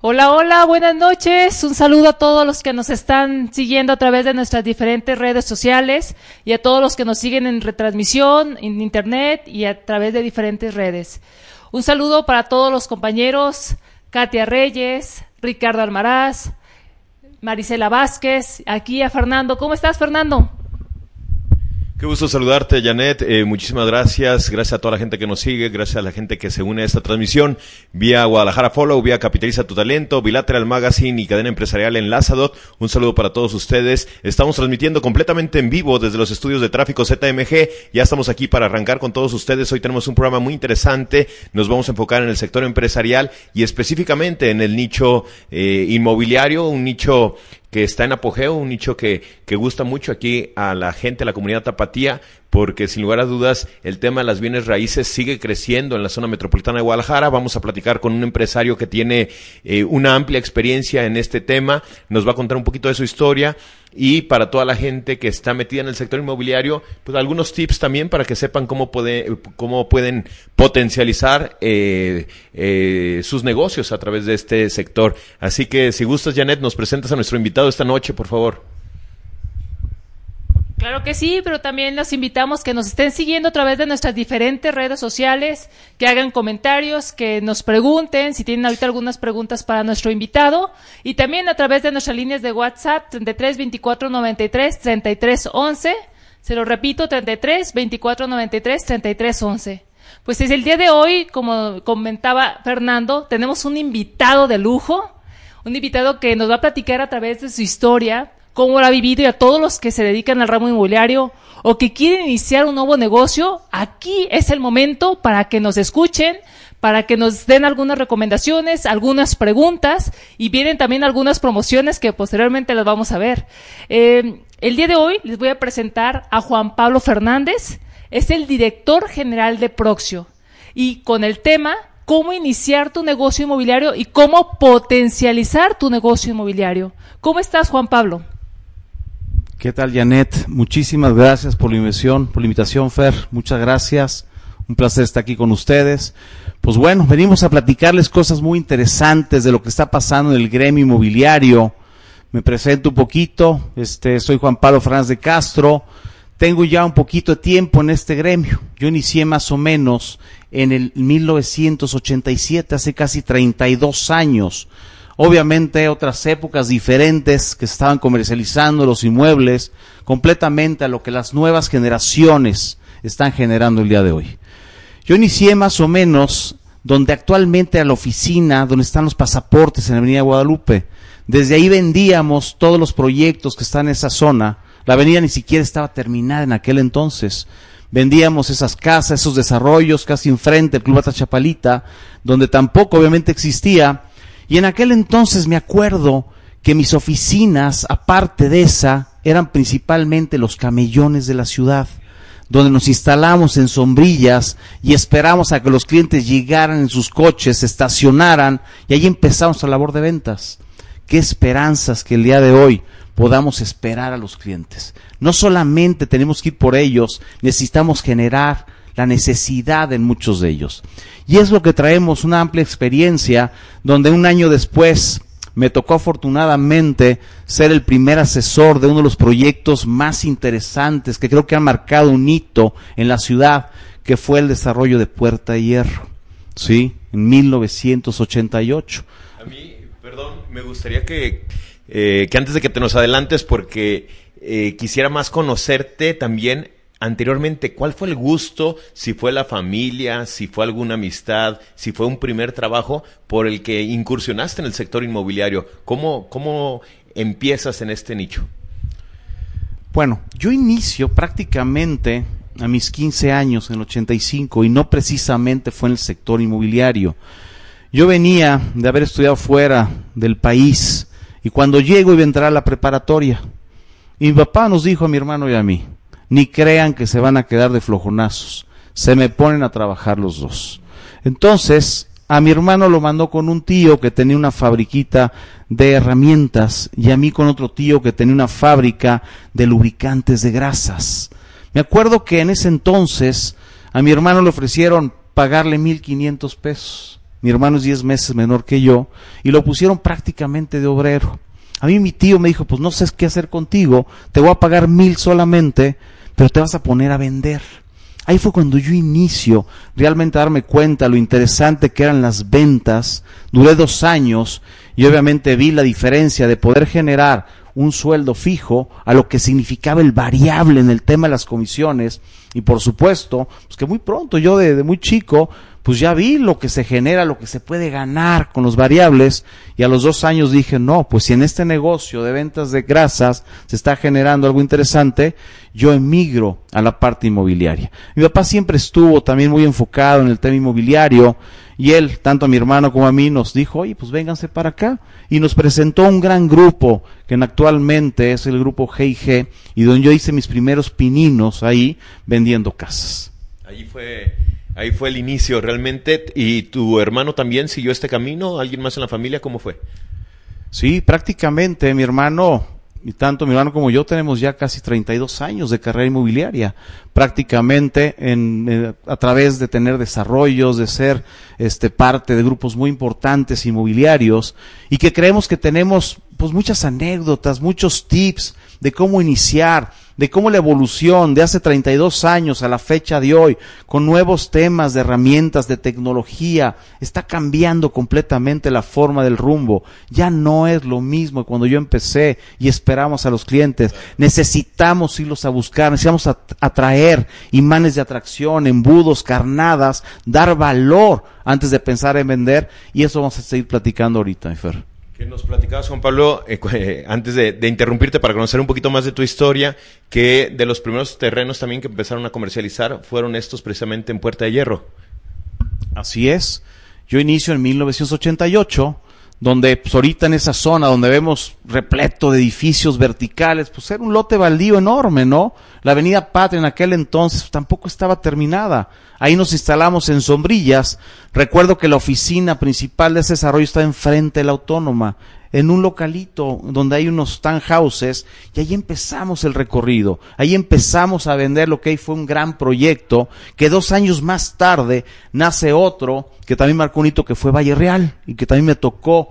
Hola, hola, buenas noches. Un saludo a todos los que nos están siguiendo a través de nuestras diferentes redes sociales y a todos los que nos siguen en retransmisión, en internet y a través de diferentes redes. Un saludo para todos los compañeros, Katia Reyes, Ricardo Almaraz, Marisela Vázquez, aquí a Fernando. ¿Cómo estás, Fernando? Qué gusto saludarte, Janet. Eh, muchísimas gracias. Gracias a toda la gente que nos sigue. Gracias a la gente que se une a esta transmisión vía Guadalajara Follow, vía Capitaliza tu Talento, Bilateral Magazine y Cadena Empresarial Enlazadot. Un saludo para todos ustedes. Estamos transmitiendo completamente en vivo desde los estudios de tráfico ZMG. Ya estamos aquí para arrancar con todos ustedes. Hoy tenemos un programa muy interesante. Nos vamos a enfocar en el sector empresarial y específicamente en el nicho eh, inmobiliario, un nicho que está en apogeo, un nicho que, que gusta mucho aquí a la gente, a la comunidad tapatía, porque sin lugar a dudas el tema de las bienes raíces sigue creciendo en la zona metropolitana de Guadalajara. Vamos a platicar con un empresario que tiene eh, una amplia experiencia en este tema, nos va a contar un poquito de su historia y para toda la gente que está metida en el sector inmobiliario, pues algunos tips también para que sepan cómo, puede, cómo pueden potencializar eh, eh, sus negocios a través de este sector. Así que si gustas, Janet, nos presentas a nuestro invitado esta noche, por favor. Claro que sí, pero también los invitamos que nos estén siguiendo a través de nuestras diferentes redes sociales, que hagan comentarios, que nos pregunten si tienen ahorita algunas preguntas para nuestro invitado y también a través de nuestras líneas de WhatsApp 33 24 93 33 11. Se lo repito, 33 24 93 33 11. Pues es el día de hoy, como comentaba Fernando, tenemos un invitado de lujo, un invitado que nos va a platicar a través de su historia, cómo lo ha vivido y a todos los que se dedican al ramo inmobiliario o que quieren iniciar un nuevo negocio, aquí es el momento para que nos escuchen, para que nos den algunas recomendaciones, algunas preguntas y vienen también algunas promociones que posteriormente las vamos a ver. Eh, el día de hoy les voy a presentar a Juan Pablo Fernández, es el director general de Proxio y con el tema cómo iniciar tu negocio inmobiliario y cómo potencializar tu negocio inmobiliario. ¿Cómo estás, Juan Pablo? ¿Qué tal, Janet? Muchísimas gracias por la invitación, por la invitación, Fer. Muchas gracias. Un placer estar aquí con ustedes. Pues bueno, venimos a platicarles cosas muy interesantes de lo que está pasando en el gremio inmobiliario. Me presento un poquito. Este, soy Juan Pablo Fernández de Castro. Tengo ya un poquito de tiempo en este gremio. Yo inicié más o menos en el 1987, hace casi 32 años obviamente otras épocas diferentes que estaban comercializando los inmuebles completamente a lo que las nuevas generaciones están generando el día de hoy. Yo inicié más o menos donde actualmente a la oficina, donde están los pasaportes en la Avenida Guadalupe. Desde ahí vendíamos todos los proyectos que están en esa zona. La avenida ni siquiera estaba terminada en aquel entonces. Vendíamos esas casas, esos desarrollos casi enfrente del Club Chapalita, donde tampoco obviamente existía y en aquel entonces me acuerdo que mis oficinas, aparte de esa, eran principalmente los camellones de la ciudad, donde nos instalamos en sombrillas y esperamos a que los clientes llegaran en sus coches, se estacionaran y ahí empezamos la labor de ventas. Qué esperanzas que el día de hoy podamos esperar a los clientes. No solamente tenemos que ir por ellos, necesitamos generar la necesidad en muchos de ellos. Y es lo que traemos, una amplia experiencia, donde un año después me tocó afortunadamente ser el primer asesor de uno de los proyectos más interesantes que creo que ha marcado un hito en la ciudad, que fue el desarrollo de Puerta Hierro, ¿sí? En 1988. A mí, perdón, me gustaría que, eh, que antes de que te nos adelantes, porque eh, quisiera más conocerte también anteriormente, ¿cuál fue el gusto, si fue la familia, si fue alguna amistad, si fue un primer trabajo por el que incursionaste en el sector inmobiliario? ¿Cómo, cómo empiezas en este nicho? Bueno, yo inicio prácticamente a mis 15 años, en el 85, y no precisamente fue en el sector inmobiliario. Yo venía de haber estudiado fuera del país, y cuando llego iba a entrar a la preparatoria, y mi papá nos dijo a mi hermano y a mí, ni crean que se van a quedar de flojonazos, se me ponen a trabajar los dos. Entonces, a mi hermano lo mandó con un tío que tenía una fabriquita de herramientas y a mí con otro tío que tenía una fábrica de lubricantes de grasas. Me acuerdo que en ese entonces a mi hermano le ofrecieron pagarle mil quinientos pesos. Mi hermano es diez meses menor que yo y lo pusieron prácticamente de obrero. A mí mi tío me dijo, pues no sé qué hacer contigo, te voy a pagar mil solamente, pero te vas a poner a vender. Ahí fue cuando yo inicio realmente a darme cuenta lo interesante que eran las ventas. Duré dos años y obviamente vi la diferencia de poder generar un sueldo fijo a lo que significaba el variable en el tema de las comisiones. Y por supuesto, pues que muy pronto yo de, de muy chico pues ya vi lo que se genera, lo que se puede ganar con los variables y a los dos años dije, no, pues si en este negocio de ventas de grasas se está generando algo interesante, yo emigro a la parte inmobiliaria. Mi papá siempre estuvo también muy enfocado en el tema inmobiliario y él, tanto a mi hermano como a mí, nos dijo, oye, pues vénganse para acá. Y nos presentó un gran grupo, que actualmente es el grupo G&G, y donde yo hice mis primeros pininos ahí vendiendo casas. Ahí fue Ahí fue el inicio realmente. ¿Y tu hermano también siguió este camino? ¿Alguien más en la familia? ¿Cómo fue? Sí, prácticamente mi hermano, y tanto mi hermano como yo tenemos ya casi 32 años de carrera inmobiliaria. Prácticamente en, eh, a través de tener desarrollos, de ser este, parte de grupos muy importantes inmobiliarios y que creemos que tenemos pues muchas anécdotas, muchos tips de cómo iniciar, de cómo la evolución de hace 32 años a la fecha de hoy, con nuevos temas de herramientas, de tecnología, está cambiando completamente la forma del rumbo. Ya no es lo mismo cuando yo empecé y esperamos a los clientes. Necesitamos irlos a buscar, necesitamos atraer imanes de atracción, embudos, carnadas, dar valor antes de pensar en vender y eso vamos a seguir platicando ahorita, Fer. Que nos platicabas, Juan Pablo, eh, eh, antes de, de, interrumpirte para conocer un poquito más de tu historia, que de los primeros terrenos también que empezaron a comercializar fueron estos precisamente en Puerta de Hierro. Así es. Yo inicio en 1988 donde pues ahorita en esa zona donde vemos repleto de edificios verticales, pues era un lote baldío enorme, ¿no? La avenida Patria en aquel entonces pues, tampoco estaba terminada. Ahí nos instalamos en sombrillas. Recuerdo que la oficina principal de ese desarrollo está enfrente de la autónoma, en un localito donde hay unos townhouses, y ahí empezamos el recorrido. Ahí empezamos a vender lo que ahí fue un gran proyecto, que dos años más tarde nace otro, que también marcó un hito que fue Valle Real, y que también me tocó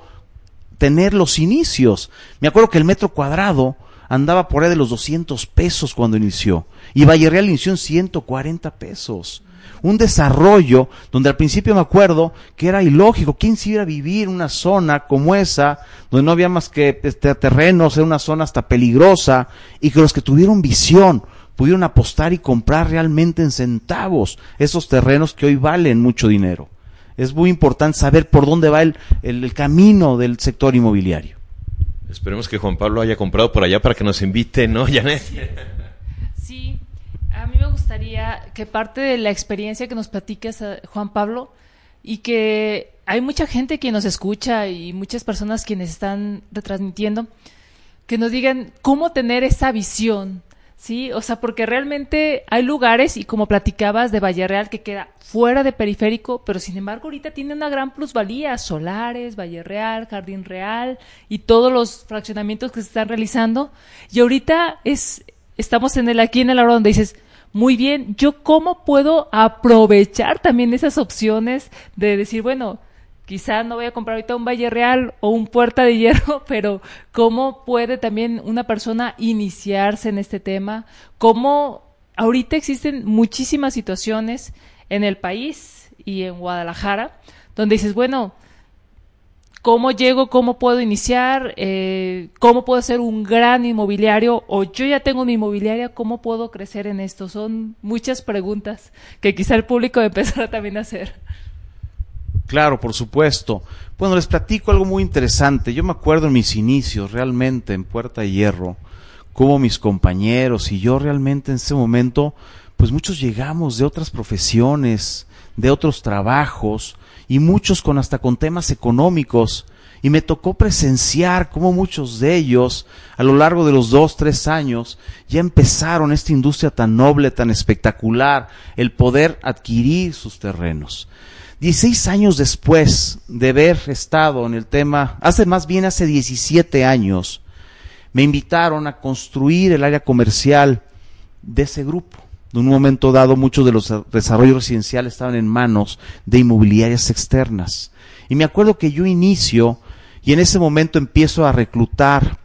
tener los inicios. Me acuerdo que el metro cuadrado andaba por ahí de los 200 pesos cuando inició, y Valle Real inició en 140 pesos un desarrollo donde al principio me acuerdo que era ilógico. ¿Quién se iba a vivir en una zona como esa, donde no había más que este, terrenos, en una zona hasta peligrosa, y que los que tuvieron visión pudieron apostar y comprar realmente en centavos esos terrenos que hoy valen mucho dinero? Es muy importante saber por dónde va el, el camino del sector inmobiliario. Esperemos que Juan Pablo haya comprado por allá para que nos invite, ¿no, Janet? Me gustaría que parte de la experiencia que nos platiques, eh, Juan Pablo, y que hay mucha gente que nos escucha y muchas personas quienes están retransmitiendo, que nos digan cómo tener esa visión, ¿sí? O sea, porque realmente hay lugares, y como platicabas de Valle Real, que queda fuera de periférico, pero sin embargo ahorita tiene una gran plusvalía, Solares, Valle Real, Jardín Real, y todos los fraccionamientos que se están realizando, y ahorita es, estamos en el aquí en el hora donde dices, muy bien, yo cómo puedo aprovechar también esas opciones de decir, bueno, quizá no voy a comprar ahorita un Valle Real o un Puerta de Hierro, pero cómo puede también una persona iniciarse en este tema, cómo ahorita existen muchísimas situaciones en el país y en Guadalajara, donde dices, bueno, cómo llego, cómo puedo iniciar, eh, cómo puedo ser un gran inmobiliario o yo ya tengo una inmobiliaria, cómo puedo crecer en esto. Son muchas preguntas que quizá el público empezará también a hacer. Claro, por supuesto. Bueno, les platico algo muy interesante. Yo me acuerdo en mis inicios, realmente en Puerta de Hierro, como mis compañeros y yo realmente en ese momento pues muchos llegamos de otras profesiones, de otros trabajos, y muchos con hasta con temas económicos. Y me tocó presenciar cómo muchos de ellos, a lo largo de los dos, tres años, ya empezaron esta industria tan noble, tan espectacular, el poder adquirir sus terrenos. Dieciséis años después de haber estado en el tema, hace más bien hace 17 años, me invitaron a construir el área comercial de ese grupo. En un momento dado, muchos de los desarrollos residenciales estaban en manos de inmobiliarias externas. Y me acuerdo que yo inicio y en ese momento empiezo a reclutar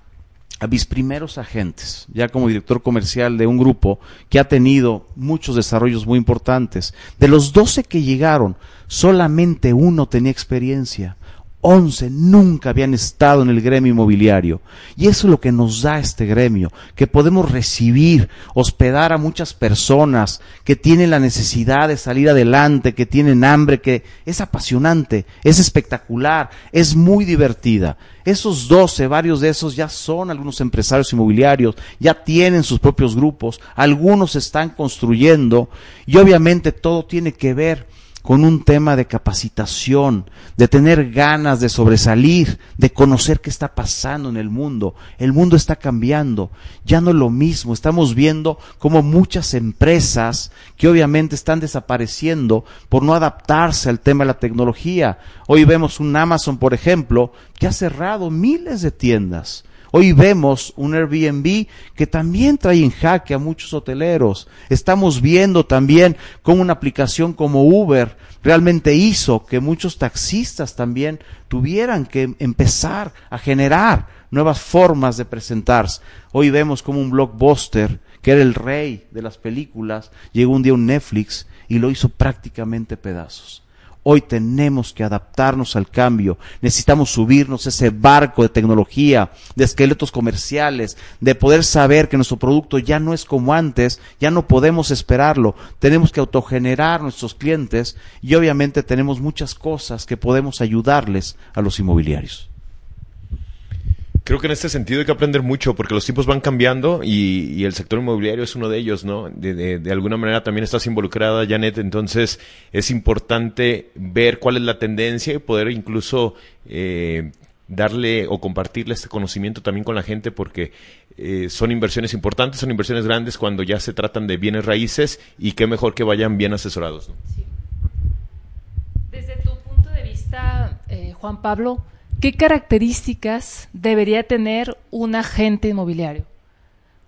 a mis primeros agentes, ya como director comercial de un grupo que ha tenido muchos desarrollos muy importantes. De los 12 que llegaron, solamente uno tenía experiencia. Once nunca habían estado en el gremio inmobiliario. Y eso es lo que nos da este gremio, que podemos recibir, hospedar a muchas personas que tienen la necesidad de salir adelante, que tienen hambre, que es apasionante, es espectacular, es muy divertida. Esos doce, varios de esos ya son algunos empresarios inmobiliarios, ya tienen sus propios grupos, algunos están construyendo y obviamente todo tiene que ver con un tema de capacitación, de tener ganas de sobresalir, de conocer qué está pasando en el mundo. El mundo está cambiando, ya no es lo mismo. Estamos viendo como muchas empresas que obviamente están desapareciendo por no adaptarse al tema de la tecnología. Hoy vemos un Amazon, por ejemplo, que ha cerrado miles de tiendas Hoy vemos un Airbnb que también trae en jaque a muchos hoteleros. Estamos viendo también cómo una aplicación como Uber realmente hizo que muchos taxistas también tuvieran que empezar a generar nuevas formas de presentarse. Hoy vemos como un blockbuster, que era el rey de las películas, llegó un día un Netflix y lo hizo prácticamente pedazos. Hoy tenemos que adaptarnos al cambio. Necesitamos subirnos ese barco de tecnología, de esqueletos comerciales, de poder saber que nuestro producto ya no es como antes, ya no podemos esperarlo. Tenemos que autogenerar nuestros clientes y obviamente tenemos muchas cosas que podemos ayudarles a los inmobiliarios. Creo que en este sentido hay que aprender mucho porque los tiempos van cambiando y, el sector inmobiliario es uno de ellos, ¿no? De, alguna manera también estás involucrada, Janet, entonces es importante ver cuál es la tendencia y poder incluso eh, darle o compartirle este conocimiento también con la gente porque eh, son inversiones importantes, son inversiones grandes cuando ya se tratan de bienes raíces y qué mejor que vayan bien asesorados. ¿no? Desde tu punto de vista, eh, Juan Pablo, ¿Qué características debería tener un agente inmobiliario?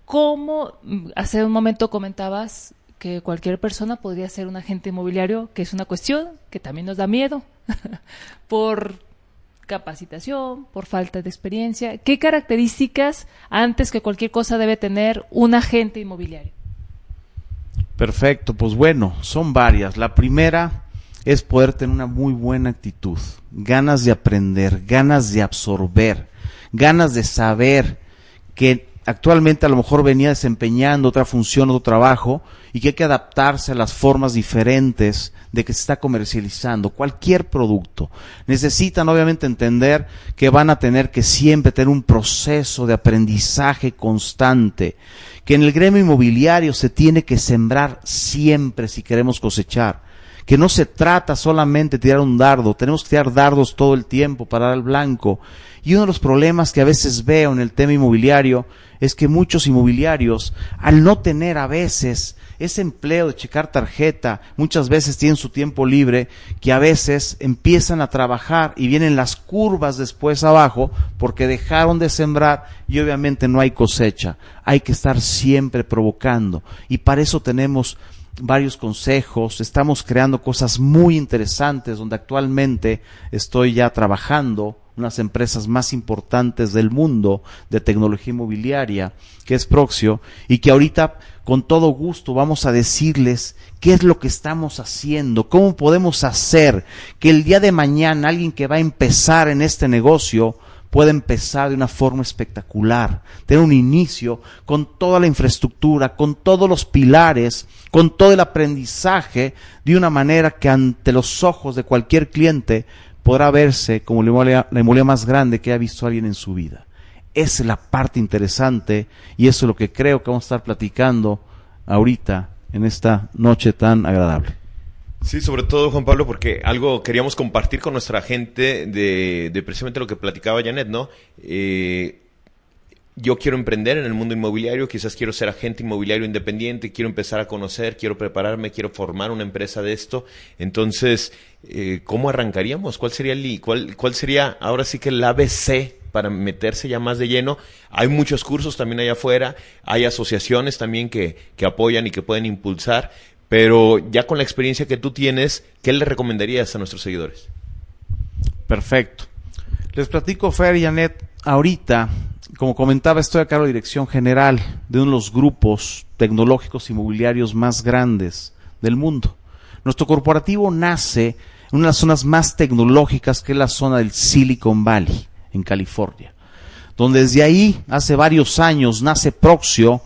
¿Cómo, mm, hace un momento comentabas que cualquier persona podría ser un agente inmobiliario, que es una cuestión que también nos da miedo por capacitación, por falta de experiencia. ¿Qué características antes que cualquier cosa debe tener un agente inmobiliario? Perfecto, pues bueno, son varias. La primera es poder tener una muy buena actitud, ganas de aprender, ganas de absorber, ganas de saber que actualmente a lo mejor venía desempeñando otra función, otro trabajo, y que hay que adaptarse a las formas diferentes de que se está comercializando cualquier producto. Necesitan obviamente entender que van a tener que siempre tener un proceso de aprendizaje constante, que en el gremio inmobiliario se tiene que sembrar siempre si queremos cosechar que no se trata solamente de tirar un dardo, tenemos que tirar dardos todo el tiempo para dar el blanco. Y uno de los problemas que a veces veo en el tema inmobiliario es que muchos inmobiliarios, al no tener a veces ese empleo de checar tarjeta, muchas veces tienen su tiempo libre, que a veces empiezan a trabajar y vienen las curvas después abajo porque dejaron de sembrar y obviamente no hay cosecha. Hay que estar siempre provocando. Y para eso tenemos varios consejos, estamos creando cosas muy interesantes donde actualmente estoy ya trabajando unas empresas más importantes del mundo de tecnología inmobiliaria, que es Proxio, y que ahorita con todo gusto vamos a decirles qué es lo que estamos haciendo, cómo podemos hacer que el día de mañana alguien que va a empezar en este negocio puede empezar de una forma espectacular, tener un inicio con toda la infraestructura, con todos los pilares, con todo el aprendizaje, de una manera que ante los ojos de cualquier cliente podrá verse como la inmobiliaria, más grande que ha visto alguien en su vida. Esa es la parte interesante y eso es lo que creo que vamos a estar platicando ahorita en esta noche tan agradable. Sí, sobre todo, Juan Pablo, porque algo queríamos compartir con nuestra gente de, de precisamente lo que platicaba Janet, ¿no? Eh, yo quiero emprender en el mundo inmobiliario, quizás quiero ser agente inmobiliario independiente, quiero empezar a conocer, quiero prepararme, quiero formar una empresa de esto. Entonces, eh, ¿cómo arrancaríamos? ¿Cuál sería el cuál, cuál sería ahora sí que el ABC para meterse ya más de lleno? Hay muchos cursos también allá afuera, hay asociaciones también que, que apoyan y que pueden impulsar, pero ya con la experiencia que tú tienes, ¿qué le recomendarías a nuestros seguidores? Perfecto. Les platico, Fer y Janet, ahorita como comentaba, estoy a cargo de dirección general de uno de los grupos tecnológicos inmobiliarios más grandes del mundo. Nuestro corporativo nace en una de las zonas más tecnológicas que es la zona del Silicon Valley, en California, donde desde ahí, hace varios años, nace Proxio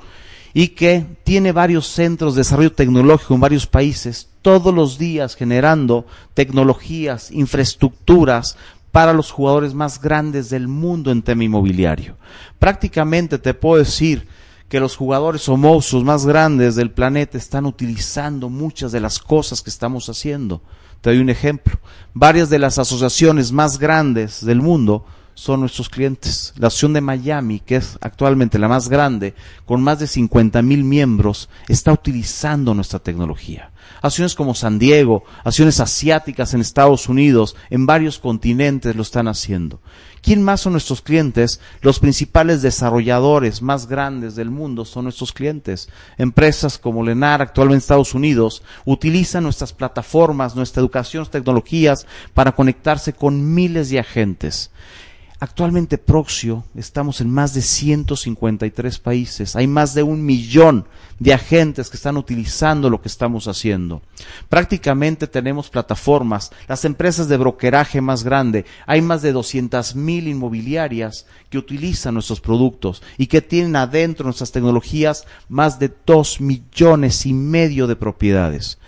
y que tiene varios centros de desarrollo tecnológico en varios países, todos los días generando tecnologías, infraestructuras para los jugadores más grandes del mundo en tema inmobiliario. Prácticamente te puedo decir que los jugadores o monstruos más grandes del planeta están utilizando muchas de las cosas que estamos haciendo. Te doy un ejemplo. Varias de las asociaciones más grandes del mundo son nuestros clientes. La Asociación de Miami, que es actualmente la más grande, con más de 50 mil miembros, está utilizando nuestra tecnología. Acciones como San Diego, acciones asiáticas en Estados Unidos, en varios continentes lo están haciendo. ¿Quién más son nuestros clientes? Los principales desarrolladores más grandes del mundo son nuestros clientes. Empresas como Lenar, actualmente en Estados Unidos, utilizan nuestras plataformas, nuestra educación, tecnologías para conectarse con miles de agentes. Actualmente Proxio estamos en más de 153 países. Hay más de un millón de agentes que están utilizando lo que estamos haciendo. Prácticamente tenemos plataformas, las empresas de brokeraje más grande. Hay más de 200 mil inmobiliarias que utilizan nuestros productos y que tienen adentro nuestras tecnologías más de 2 millones y medio de propiedades.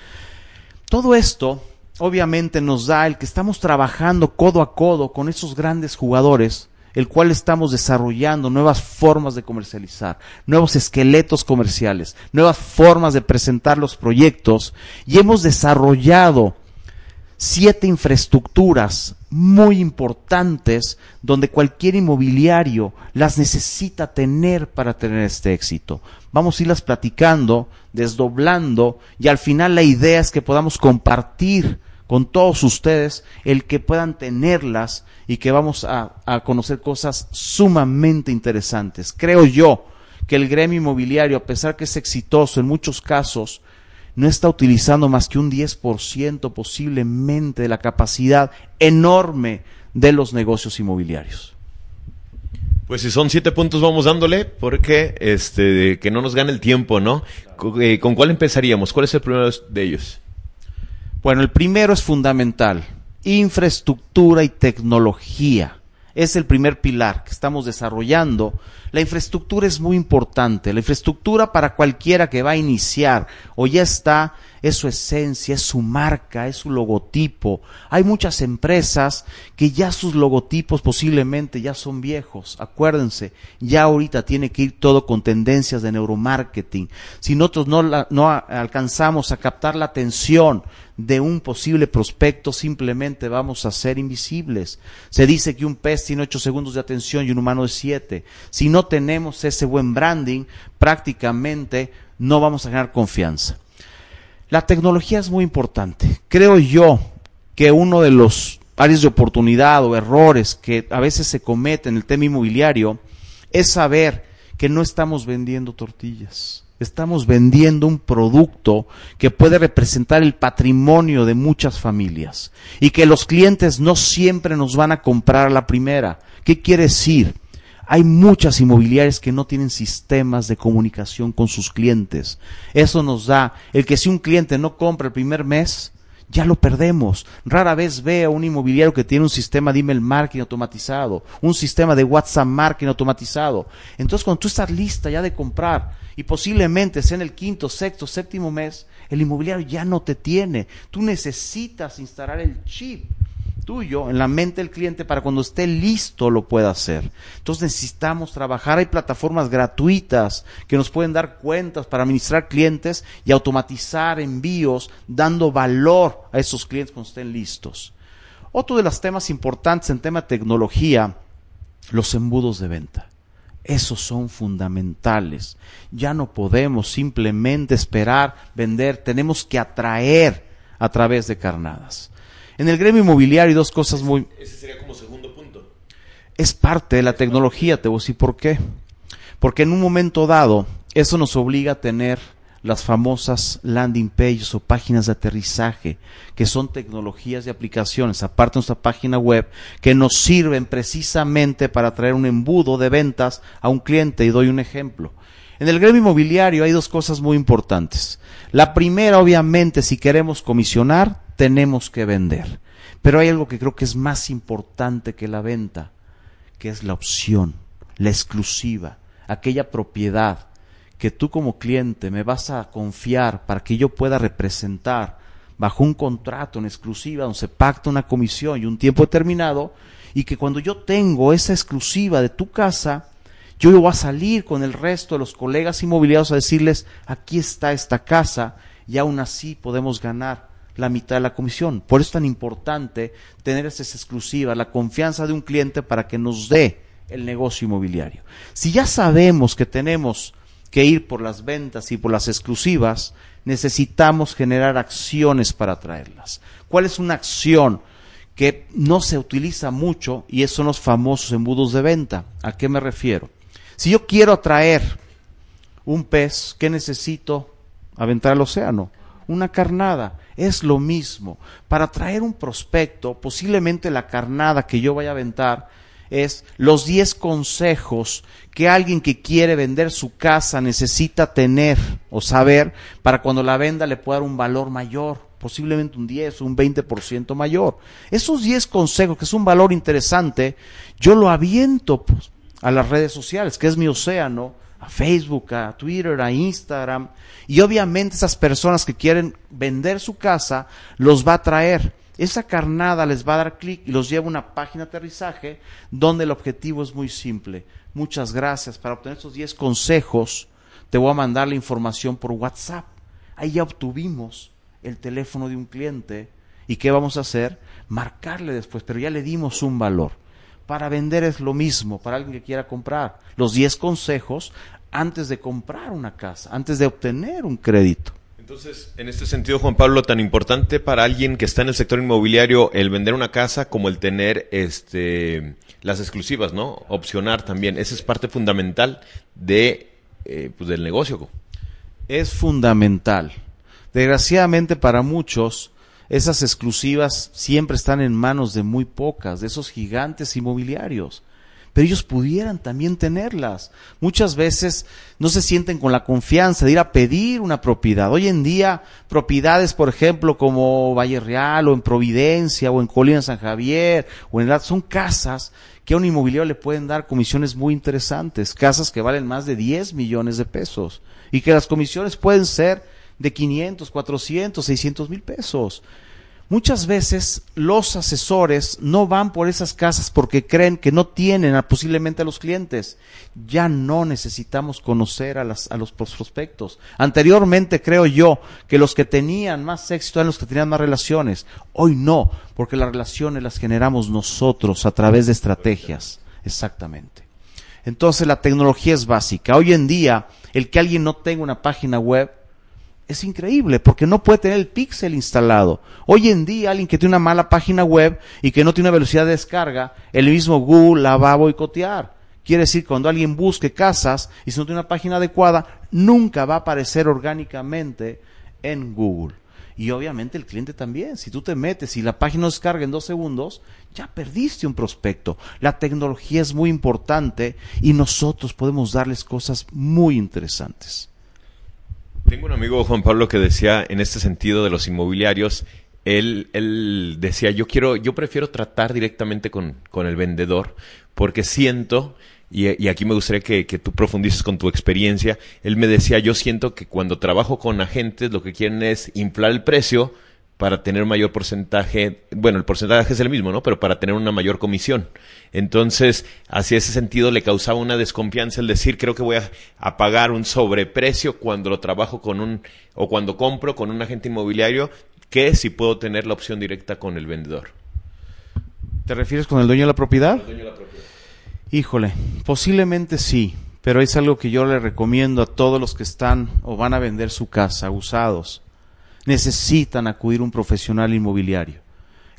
Todo esto obviamente nos da el que estamos trabajando codo a codo con esos grandes jugadores, el cual estamos desarrollando nuevas formas de comercializar, nuevos esqueletos comerciales, nuevas formas de presentar los proyectos y hemos desarrollado siete infraestructuras muy importantes donde cualquier inmobiliario las necesita tener para tener este éxito. Vamos a irlas platicando, desdoblando y al final la idea es que podamos compartir con todos ustedes, el que puedan tenerlas y que vamos a, conocer cosas sumamente interesantes. Creo yo que el gremio inmobiliario, a pesar que es exitoso en muchos casos, no está utilizando más que un 10% posiblemente de la capacidad enorme de los negocios inmobiliarios. Pues si son siete puntos vamos dándole, porque este que no nos gane el tiempo, ¿no? ¿Con eh, cuál empezaríamos? ¿Cuál es el primero de ellos? Bueno, el primero es fundamental, infraestructura y tecnología. Es el primer pilar que estamos desarrollando. La infraestructura es muy importante. La infraestructura para cualquiera que va a iniciar o ya está es su esencia, es su marca, es su logotipo. Hay muchas empresas que ya sus logotipos posiblemente ya son viejos. Acuérdense, ya ahorita tiene que ir todo con tendencias de neuromarketing. Si nosotros no, alcanzamos a captar la atención de un posible prospecto, simplemente vamos a ser invisibles. Se dice que un pez tiene ocho segundos de atención y un humano de siete. Si no tenemos ese buen branding, prácticamente no vamos a ganar confianza. La tecnología es muy importante. Creo yo que uno de los áreas de oportunidad o errores que a veces se cometen en el tema inmobiliario es saber que no estamos vendiendo tortillas. Estamos vendiendo un producto que puede representar el patrimonio de muchas familias y que los clientes no siempre nos van a comprar a la primera. ¿Qué quiere decir? Hay muchas inmobiliarias que no tienen sistemas de comunicación con sus clientes. Eso nos da el que si un cliente no compra el primer mes, ya lo perdemos. Rara vez veo a un inmobiliario que tiene un sistema de email marketing automatizado, un sistema de WhatsApp marketing automatizado. Entonces, cuando tú estás lista ya de comprar y posiblemente sea en el quinto, sexto, séptimo mes, el inmobiliario ya no te tiene. Tú necesitas instalar el chip tuyo, en la mente del cliente, para cuando esté listo lo pueda hacer. Entonces necesitamos trabajar. Hay plataformas gratuitas que nos pueden dar cuentas para administrar clientes y automatizar envíos, dando valor a esos clientes cuando estén listos. Otro de los temas importantes en tema de tecnología, los embudos de venta. Esos son fundamentales. Ya no podemos simplemente esperar vender, tenemos que atraer a través de carnadas. En el gremio inmobiliario hay dos cosas muy... Ese sería como segundo punto. Es parte de la tecnología, te voy a decir por qué. Porque en un momento dado, eso nos obliga a tener las famosas landing pages o páginas de aterrizaje, que son tecnologías y aplicaciones, aparte de nuestra página web, que nos sirven precisamente para traer un embudo de ventas a un cliente. Y doy un ejemplo. En el gremio inmobiliario hay dos cosas muy importantes. La primera, obviamente, si queremos comisionar, tenemos que vender. Pero hay algo que creo que es más importante que la venta, que es la opción, la exclusiva, aquella propiedad que tú como cliente me vas a confiar para que yo pueda representar bajo un contrato en exclusiva donde se pacta una comisión y un tiempo determinado y que cuando yo tengo esa exclusiva de tu casa, yo voy a salir con el resto de los colegas inmobiliarios a decirles, aquí está esta casa y aún así podemos ganar la mitad de la comisión. Por eso es tan importante tener esa exclusiva, la confianza de un cliente para que nos dé el negocio inmobiliario. Si ya sabemos que tenemos que ir por las ventas y por las exclusivas, necesitamos generar acciones para atraerlas. ¿Cuál es una acción que no se utiliza mucho y son los famosos embudos de venta? ¿A qué me refiero? Si yo quiero atraer un pez, ¿qué necesito? Aventar al océano una carnada. Es lo mismo. Para traer un prospecto, posiblemente la carnada que yo vaya a aventar es los 10 consejos que alguien que quiere vender su casa necesita tener o saber para cuando la venda le pueda dar un valor mayor, posiblemente un 10 o un 20% mayor. Esos 10 consejos, que es un valor interesante, yo lo aviento pues, a las redes sociales, que es mi océano, a Facebook, a Twitter, a Instagram. Y obviamente esas personas que quieren vender su casa los va a traer. Esa carnada les va a dar clic y los lleva a una página de aterrizaje donde el objetivo es muy simple. Muchas gracias. Para obtener estos 10 consejos, te voy a mandar la información por WhatsApp. Ahí ya obtuvimos el teléfono de un cliente. ¿Y qué vamos a hacer? Marcarle después, pero ya le dimos un valor. Para vender es lo mismo, para alguien que quiera comprar. Los 10 consejos antes de comprar una casa, antes de obtener un crédito. Entonces, en este sentido, Juan Pablo, tan importante para alguien que está en el sector inmobiliario el vender una casa como el tener este las exclusivas, ¿no? Opcionar también. Esa es parte fundamental de eh, pues, del negocio. Es fundamental. Desgraciadamente para muchos esas exclusivas siempre están en manos de muy pocas, de esos gigantes inmobiliarios. Pero ellos pudieran también tenerlas. Muchas veces no se sienten con la confianza de ir a pedir una propiedad. Hoy en día, propiedades, por ejemplo, como Valle Real o en Providencia o en Colina San Javier o en el son casas que a un inmobiliario le pueden dar comisiones muy interesantes. Casas que valen más de 10 millones de pesos. Y que las comisiones pueden ser de 500, 400, 600 mil pesos. Muchas veces los asesores no van por esas casas porque creen que no tienen posiblemente a los clientes. Ya no necesitamos conocer a, las, a los prospectos. Anteriormente creo yo que los que tenían más éxito eran los que tenían más relaciones. Hoy no, porque las relaciones las generamos nosotros a través de estrategias. Exactamente. Entonces la tecnología es básica. Hoy en día, el que alguien no tenga una página web es increíble porque no puede tener el pixel instalado. Hoy en día, alguien que tiene una mala página web y que no tiene una velocidad de descarga, el mismo Google la va a boicotear. Quiere decir, cuando alguien busque casas y si no tiene una página adecuada, nunca va a aparecer orgánicamente en Google. Y obviamente el cliente también. Si tú te metes y la página no descarga en dos segundos, ya perdiste un prospecto. La tecnología es muy importante y nosotros podemos darles cosas muy interesantes. Tengo un amigo, Juan Pablo, que decía en este sentido de los inmobiliarios, él, él decía, yo quiero, yo prefiero tratar directamente con, con el vendedor porque siento, y, aquí me gustaría que, que, tú profundices con tu experiencia, él me decía, yo siento que cuando trabajo con agentes lo que quieren es inflar el precio para tener un mayor porcentaje, bueno, el porcentaje es el mismo, ¿no? Pero para tener una mayor comisión. Entonces, hacia ese sentido le causaba una desconfianza el decir, creo que voy a, a pagar un sobreprecio cuando lo trabajo con un, o cuando compro con un agente inmobiliario, que si puedo tener la opción directa con el vendedor. ¿Te refieres con el dueño de la propiedad? El dueño de la propiedad. Híjole, posiblemente sí, pero es algo que yo le recomiendo a todos los que están o van a vender su casa usados. Necesitan acudir a un profesional inmobiliario.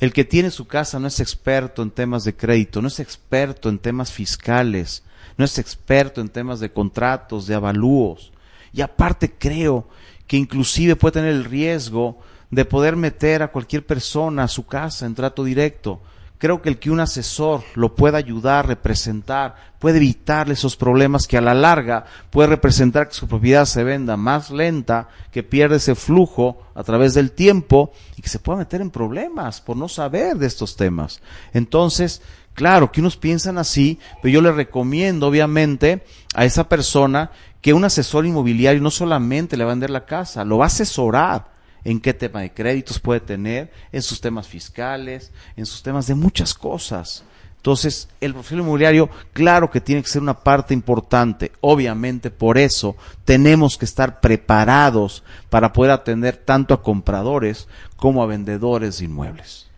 El que tiene su casa no es experto en temas de crédito, no es experto en temas fiscales, no es experto en temas de contratos, de avalúos. Y aparte creo que inclusive puede tener el riesgo de poder meter a cualquier persona a su casa en trato directo creo que el que un asesor lo pueda ayudar, representar, puede evitarle esos problemas que a la larga puede representar que su propiedad se venda más lenta, que pierde ese flujo a través del tiempo y que se pueda meter en problemas por no saber de estos temas. Entonces, claro que unos piensan así, pero yo le recomiendo obviamente a esa persona que un asesor inmobiliario no solamente le va a vender la casa, lo va a asesorar en qué tema de créditos puede tener, en sus temas fiscales, en sus temas de muchas cosas. Entonces, el profesional inmobiliario, claro que tiene que ser una parte importante. Obviamente, por eso tenemos que estar preparados para poder atender tanto a compradores como a vendedores de inmuebles.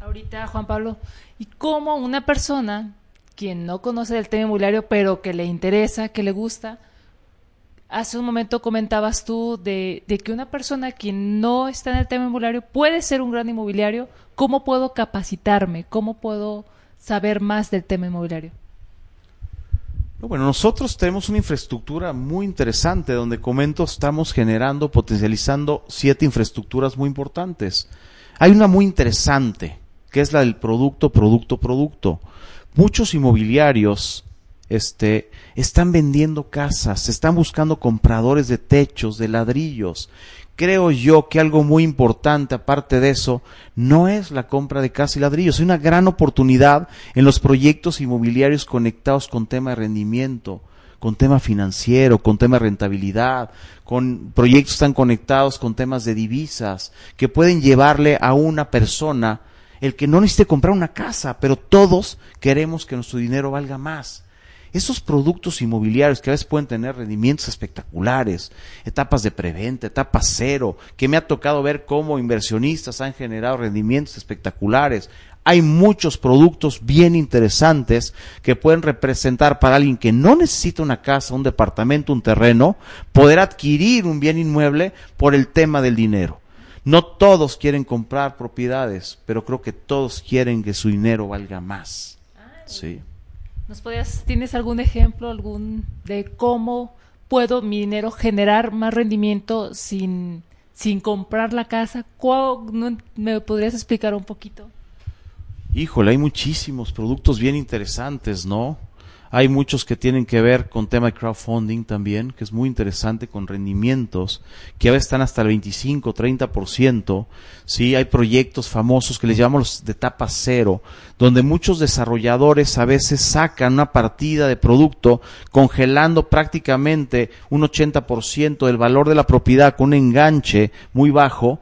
Ahorita, Juan Pablo, ¿y cómo una persona quien no conoce el tema inmobiliario, pero que le interesa, que le gusta, Hace un momento comentabas tú de, que una persona que no está en el tema inmobiliario puede ser un gran inmobiliario. ¿Cómo puedo capacitarme? ¿Cómo puedo saber más del tema inmobiliario? Bueno, nosotros tenemos una infraestructura muy interesante donde comento estamos generando, potencializando siete infraestructuras muy importantes. Hay una muy interesante que es la del producto, producto, producto. Muchos inmobiliarios este, están vendiendo casas, están buscando compradores de techos, de ladrillos. Creo yo que algo muy importante, aparte de eso, no es la compra de casa y ladrillos. Hay una gran oportunidad en los proyectos inmobiliarios conectados con tema de rendimiento, con tema financiero, con tema de rentabilidad, con proyectos están conectados con temas de divisas, que pueden llevarle a una persona el que no necesite comprar una casa, pero todos queremos que nuestro dinero valga más esos productos inmobiliarios que a veces pueden tener rendimientos espectaculares, etapas de preventa, etapa cero, que me ha tocado ver cómo inversionistas han generado rendimientos espectaculares. Hay muchos productos bien interesantes que pueden representar para alguien que no necesita una casa, un departamento, un terreno, poder adquirir un bien inmueble por el tema del dinero. No todos quieren comprar propiedades, pero creo que todos quieren que su dinero valga más. Sí. ¿Nos tienes algún ejemplo, algún de cómo puedo mi dinero generar más rendimiento sin, sin comprar la casa? ¿Me podrías explicar un poquito? Híjole, hay muchísimos productos bien interesantes, ¿no? Hay muchos que tienen que ver con tema de crowdfunding también, que es muy interesante, con rendimientos, que a veces están hasta el 25, 30%. Sí, hay proyectos famosos que les llamamos de etapa cero, donde muchos desarrolladores a veces sacan una partida de producto congelando prácticamente un 80% del valor de la propiedad con un enganche muy bajo,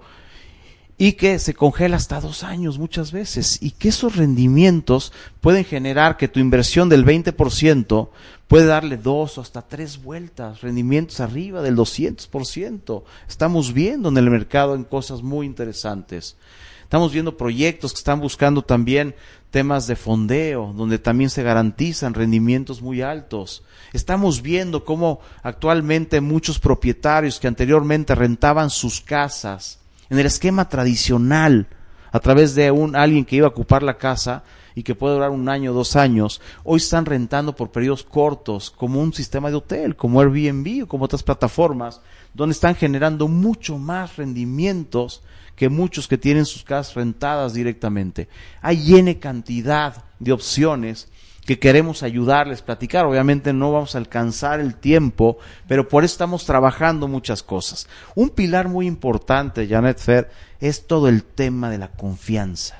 y que se congela hasta dos años muchas veces y que esos rendimientos pueden generar que tu inversión del 20% puede darle dos o hasta tres vueltas, rendimientos arriba del 200%. Estamos viendo en el mercado en cosas muy interesantes. Estamos viendo proyectos que están buscando también temas de fondeo, donde también se garantizan rendimientos muy altos. Estamos viendo cómo actualmente muchos propietarios que anteriormente rentaban sus casas, en el esquema tradicional, a través de un alguien que iba a ocupar la casa y que puede durar un año, dos años, hoy están rentando por periodos cortos, como un sistema de hotel, como Airbnb o como otras plataformas, donde están generando mucho más rendimientos que muchos que tienen sus casas rentadas directamente. Hay N cantidad de opciones que queremos ayudarles, platicar. Obviamente no vamos a alcanzar el tiempo, pero por eso estamos trabajando muchas cosas. Un pilar muy importante, Janet Fer, es todo el tema de la confianza.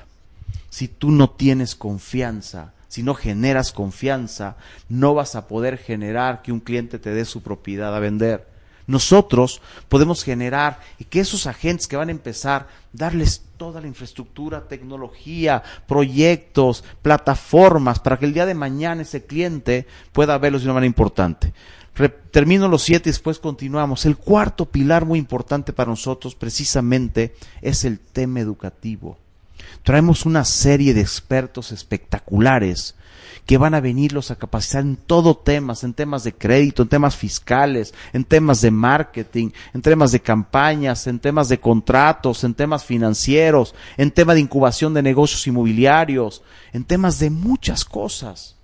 Si tú no tienes confianza, si no generas confianza, no vas a poder generar que un cliente te dé su propiedad a vender. Nosotros podemos generar y que esos agentes que van a empezar, darles toda la infraestructura, tecnología, proyectos, plataformas, para que el día de mañana ese cliente pueda verlos de una manera importante. termino los siete y después continuamos. El cuarto pilar muy importante para nosotros precisamente es el tema educativo. Traemos una serie de expertos espectaculares que van a venirlos a capacitar en todo temas, en temas de crédito, en temas fiscales, en temas de marketing, en temas de campañas, en temas de contratos, en temas financieros, en tema de incubación de negocios inmobiliarios, en temas de muchas cosas.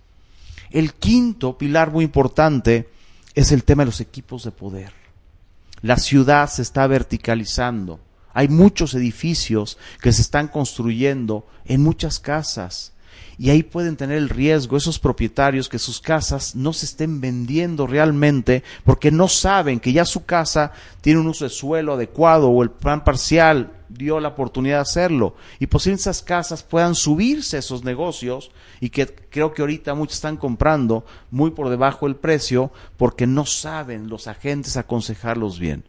El quinto pilar muy importante es el tema de los equipos de poder. La ciudad se está verticalizando. Hay muchos edificios que se están construyendo en muchas casas y ahí pueden tener el riesgo esos propietarios que sus casas no se estén vendiendo realmente porque no saben que ya su casa tiene un uso de suelo adecuado o el plan parcial dio la oportunidad de hacerlo y posiblemente esas casas puedan subirse esos negocios y que creo que ahorita muchos están comprando muy por debajo del precio porque no saben los agentes aconsejarlos bien.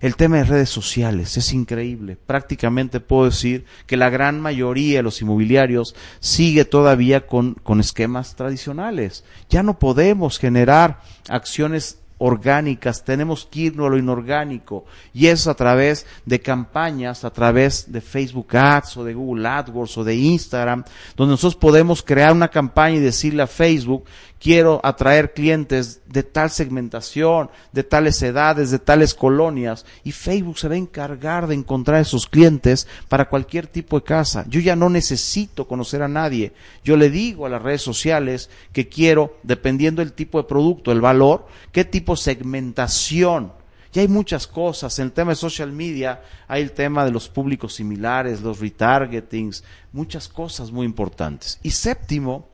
El tema de redes sociales es increíble. Prácticamente puedo decir que la gran mayoría de los inmobiliarios sigue todavía con, con esquemas tradicionales. Ya no podemos generar acciones orgánicas, tenemos que irnos a lo inorgánico y eso a través de campañas, a través de Facebook Ads o de Google AdWords o de Instagram, donde nosotros podemos crear una campaña y decirle a Facebook, quiero atraer clientes de tal segmentación, de tales edades, de tales colonias, y Facebook se va a encargar de encontrar esos clientes para cualquier tipo de casa. Yo ya no necesito conocer a nadie. Yo le digo a las redes sociales que quiero, dependiendo del tipo de producto, el valor, qué tipo de segmentación. Y hay muchas cosas. En el tema de social media hay el tema de los públicos similares, los retargetings, muchas cosas muy importantes. Y séptimo,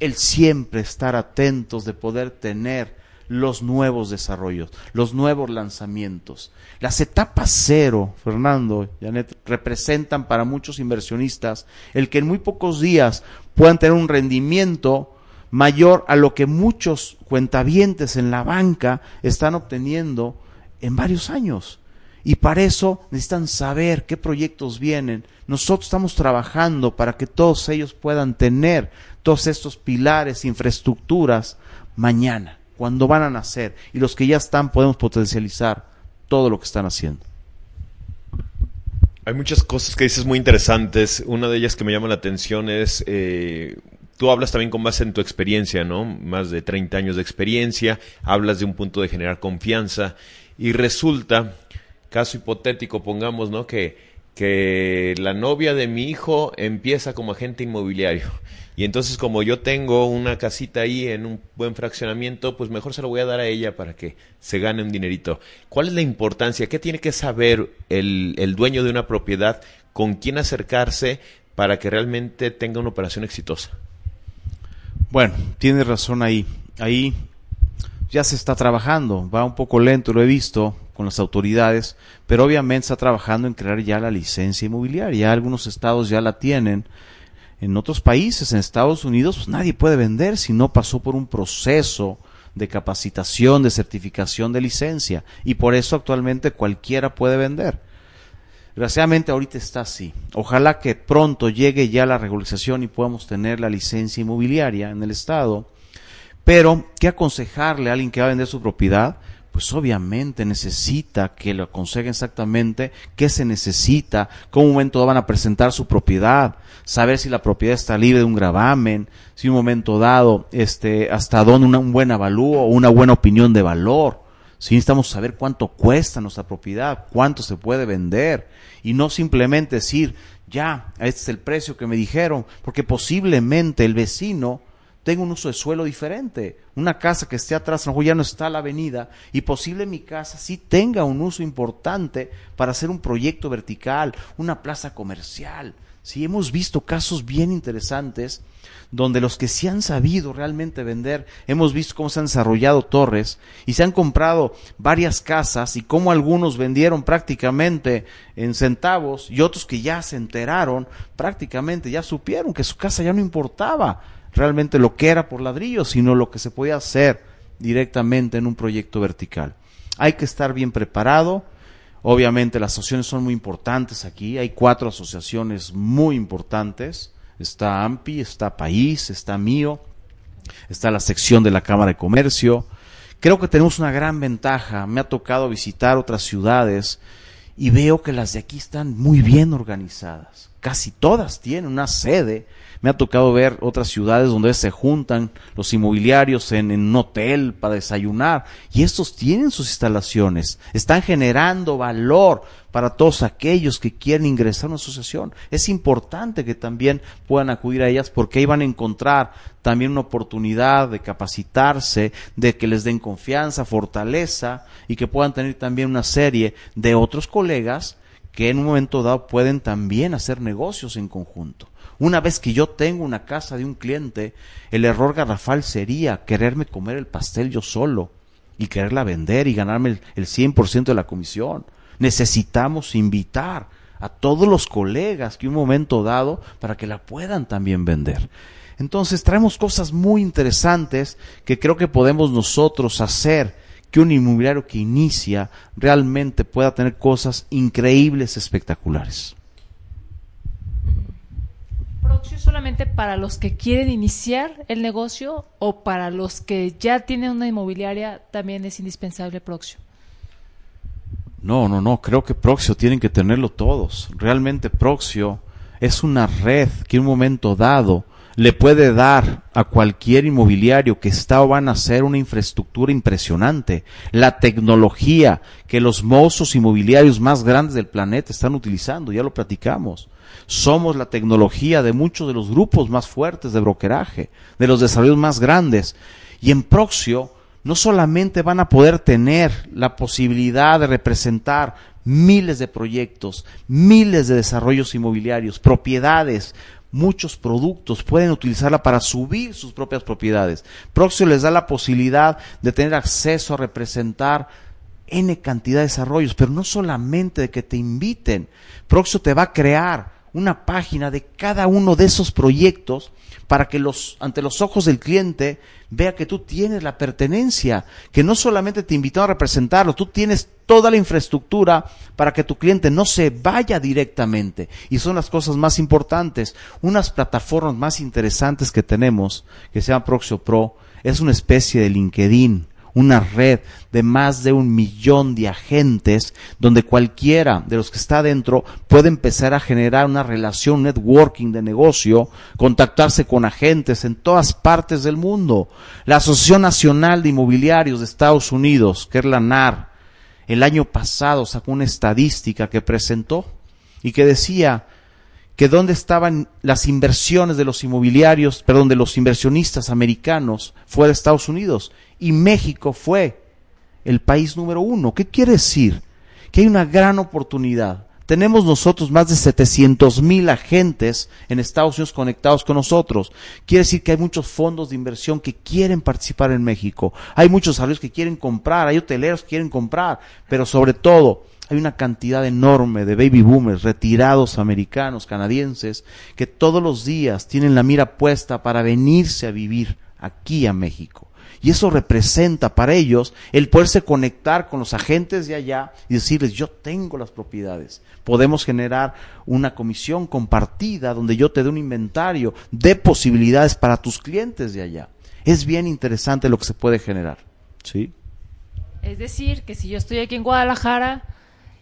el siempre estar atentos de poder tener los nuevos desarrollos, los nuevos lanzamientos. Las etapas cero, Fernando, Janet, representan para muchos inversionistas el que en muy pocos días puedan tener un rendimiento mayor a lo que muchos cuentavientes en la banca están obteniendo en varios años. Y para eso necesitan saber qué proyectos vienen. Nosotros estamos trabajando para que todos ellos puedan tener todos estos pilares, infraestructuras, mañana, cuando van a nacer. Y los que ya están podemos potencializar todo lo que están haciendo. Hay muchas cosas que dices muy interesantes. Una de ellas que me llama la atención es, eh, tú hablas también con base en tu experiencia, ¿no? Más de 30 años de experiencia, hablas de un punto de generar confianza y resulta, caso hipotético, pongamos, ¿no? Que, que la novia de mi hijo empieza como agente inmobiliario y entonces como yo tengo una casita ahí en un buen fraccionamiento, pues mejor se lo voy a dar a ella para que se gane un dinerito. ¿Cuál es la importancia? ¿Qué tiene que saber el, el dueño de una propiedad? ¿Con quién acercarse para que realmente tenga una operación exitosa? Bueno, tiene razón ahí. Ahí ya se está trabajando, va un poco lento, lo he visto con las autoridades, pero obviamente está trabajando en crear ya la licencia inmobiliaria. Algunos estados ya la tienen en otros países, en Estados Unidos, pues nadie puede vender si no pasó por un proceso de capacitación, de certificación de licencia. Y por eso actualmente cualquiera puede vender. Desgraciadamente ahorita está así. Ojalá que pronto llegue ya la regularización y podamos tener la licencia inmobiliaria en el Estado. Pero, ¿qué aconsejarle a alguien que va a vender su propiedad? Pues obviamente necesita que lo aconsejen exactamente qué se necesita, un momento van a presentar su propiedad, saber si la propiedad está libre de un gravamen, si un momento dado, este, hasta dónde un buen avalúo o una buena opinión de valor. Si necesitamos saber cuánto cuesta nuestra propiedad, cuánto se puede vender y no simplemente decir, ya, este es el precio que me dijeron, porque posiblemente el vecino tengo un uso de suelo diferente. Una casa que esté atrás, a lo mejor ya no está a la avenida y posible mi casa sí tenga un uso importante para hacer un proyecto vertical, una plaza comercial. Sí, hemos visto casos bien interesantes donde los que sí han sabido realmente vender, hemos visto cómo se han desarrollado torres y se han comprado varias casas y cómo algunos vendieron prácticamente en centavos y otros que ya se enteraron, prácticamente ya supieron que su casa ya no importaba realmente lo que era por ladrillo, sino lo que se podía hacer directamente en un proyecto vertical. Hay que estar bien preparado. Obviamente las asociaciones son muy importantes aquí. Hay cuatro asociaciones muy importantes. Está AMPI, está País, está Mío, está la sección de la Cámara de Comercio. Creo que tenemos una gran ventaja. Me ha tocado visitar otras ciudades y veo que las de aquí están muy bien organizadas. Casi todas tienen una sede me ha tocado ver otras ciudades donde se juntan los inmobiliarios en, un hotel para desayunar y estos tienen sus instalaciones, están generando valor para todos aquellos que quieren ingresar a una asociación. Es importante que también puedan acudir a ellas porque ahí van a encontrar también una oportunidad de capacitarse, de que les den confianza, fortaleza y que puedan tener también una serie de otros colegas que en un momento dado pueden también hacer negocios en conjunto. Una vez que yo tengo una casa de un cliente, el error garrafal sería quererme comer el pastel yo solo y quererla vender y ganarme el, 100% de la comisión. Necesitamos invitar a todos los colegas que un momento dado para que la puedan también vender. Entonces traemos cosas muy interesantes que creo que podemos nosotros hacer que un inmobiliario que inicia realmente pueda tener cosas increíbles, espectaculares. Proxio solamente para los que quieren iniciar el negocio o para los que ya tienen una inmobiliaria también es indispensable Proxio? No, no, no, creo que Proxio tienen que tenerlo todos. Realmente Proxio es una red que en un momento dado le puede dar a cualquier inmobiliario que está o van a hacer una infraestructura impresionante. La tecnología que los mozos inmobiliarios más grandes del planeta están utilizando, ya lo platicamos somos la tecnología de muchos de los grupos más fuertes de brokeraje, de los desarrollos más grandes. Y en Proxio no solamente van a poder tener la posibilidad de representar miles de proyectos, miles de desarrollos inmobiliarios, propiedades, muchos productos, pueden utilizarla para subir sus propias propiedades. Proxio les da la posibilidad de tener acceso a representar N cantidad de desarrollos, pero no solamente de que te inviten. Proxio te va a crear una página de cada uno de esos proyectos para que los, ante los ojos del cliente vea que tú tienes la pertenencia, que no solamente te invitó a representarlo, tú tienes toda la infraestructura para que tu cliente no se vaya directamente. Y son las cosas más importantes. Unas plataformas más interesantes que tenemos, que se llama Proxio Pro, es una especie de LinkedIn una red de más de un millón de agentes donde cualquiera de los que está dentro puede empezar a generar una relación, networking de negocio, contactarse con agentes en todas partes del mundo. La Asociación Nacional de Inmobiliarios de Estados Unidos, que es la NAR, el año pasado sacó una estadística que presentó y que decía que dónde estaban las inversiones de los inmobiliarios, perdón, de los inversionistas americanos fuera de Estados Unidos y México fue el país número uno. ¿Qué quiere decir? Que hay una gran oportunidad. Tenemos nosotros más de 700 mil agentes en Estados Unidos conectados con nosotros. Quiere decir que hay muchos fondos de inversión que quieren participar en México. Hay muchos salarios que quieren comprar, hay hoteleros que quieren comprar, pero sobre todo hay una cantidad enorme de baby boomers retirados americanos, canadienses, que todos los días tienen la mira puesta para venirse a vivir aquí a México. Y eso representa para ellos el poderse conectar con los agentes de allá y decirles, yo tengo las propiedades. Podemos generar una comisión compartida donde yo te dé un inventario de posibilidades para tus clientes de allá. Es bien interesante lo que se puede generar. ¿Sí? Es decir, que si yo estoy aquí en Guadalajara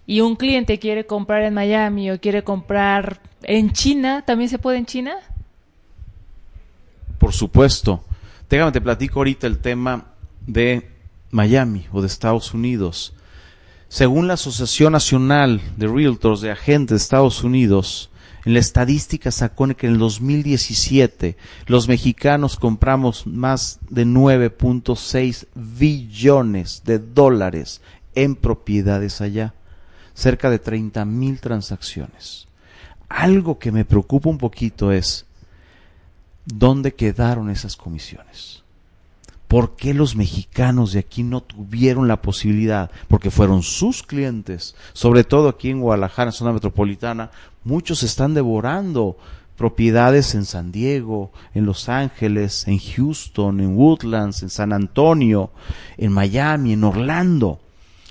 y un cliente quiere comprar en Miami o quiere comprar en China, ¿también se puede en China? Por supuesto. Déjame te platico ahorita el tema de Miami o de Estados Unidos. Según la Asociación Nacional de Realtors de Agentes de Estados Unidos, en la estadística sacó que en el 2017 los mexicanos compramos más de 9.6 billones de dólares en propiedades allá, cerca de 30 mil transacciones. Algo que me preocupa un poquito es ¿dónde quedaron esas comisiones? ¿Por qué los mexicanos de aquí no tuvieron la posibilidad? Porque fueron sus clientes, sobre todo aquí en Guadalajara, en zona metropolitana, muchos están devorando propiedades en San Diego, en Los Ángeles, en Houston, en Woodlands, en San Antonio, en Miami, en Orlando.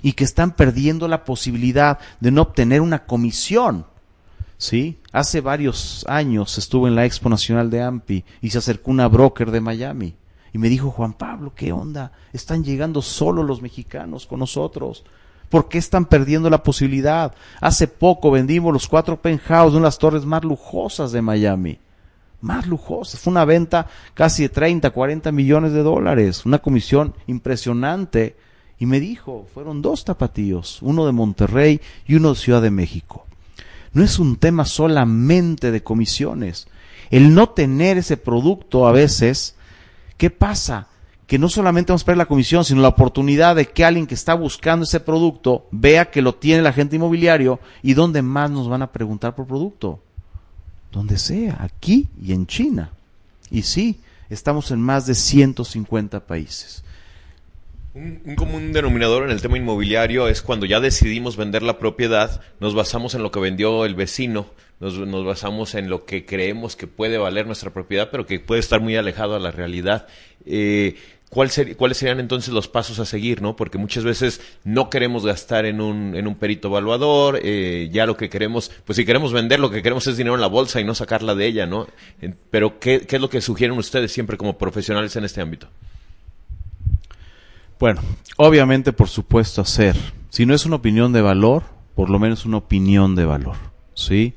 Y que están perdiendo la posibilidad de no obtener una comisión. ¿Sí? Hace varios años estuve en la Expo Nacional de AMPI y se acercó una broker de Miami y me dijo, Juan Pablo, ¿qué onda? Están llegando solo los mexicanos con nosotros. ¿Por qué están perdiendo la posibilidad? Hace poco vendimos los cuatro penthouse de las torres más lujosas de Miami. Más lujosas. Fue una venta casi de 30, 40 millones de dólares. Una comisión impresionante. Y me dijo, fueron dos tapatíos, uno de Monterrey y uno de Ciudad de México. No es un tema solamente de comisiones. El no tener ese producto a veces, ¿qué pasa? que no solamente vamos a perder la comisión, sino la oportunidad de que alguien que está buscando ese producto vea que lo tiene el agente inmobiliario y dónde más nos van a preguntar por producto. Donde sea, aquí y en China. Y sí, estamos en más de 150 países. Un, común denominador en el tema inmobiliario es cuando ya decidimos vender la propiedad, nos basamos en lo que vendió el vecino, nos, basamos en lo que creemos que puede valer nuestra propiedad, pero que puede estar muy alejado a la realidad. Eh, ¿cuáles serían entonces los pasos a seguir? ¿no? Porque muchas veces no queremos gastar en un, en un perito evaluador, eh, ya lo que queremos, pues si queremos vender, lo que queremos es dinero en la bolsa y no sacarla de ella, ¿no? Pero ¿qué, qué es lo que sugieren ustedes siempre como profesionales en este ámbito? Bueno, obviamente, por supuesto, hacer. Si no es una opinión de valor, por lo menos una opinión de valor, ¿sí?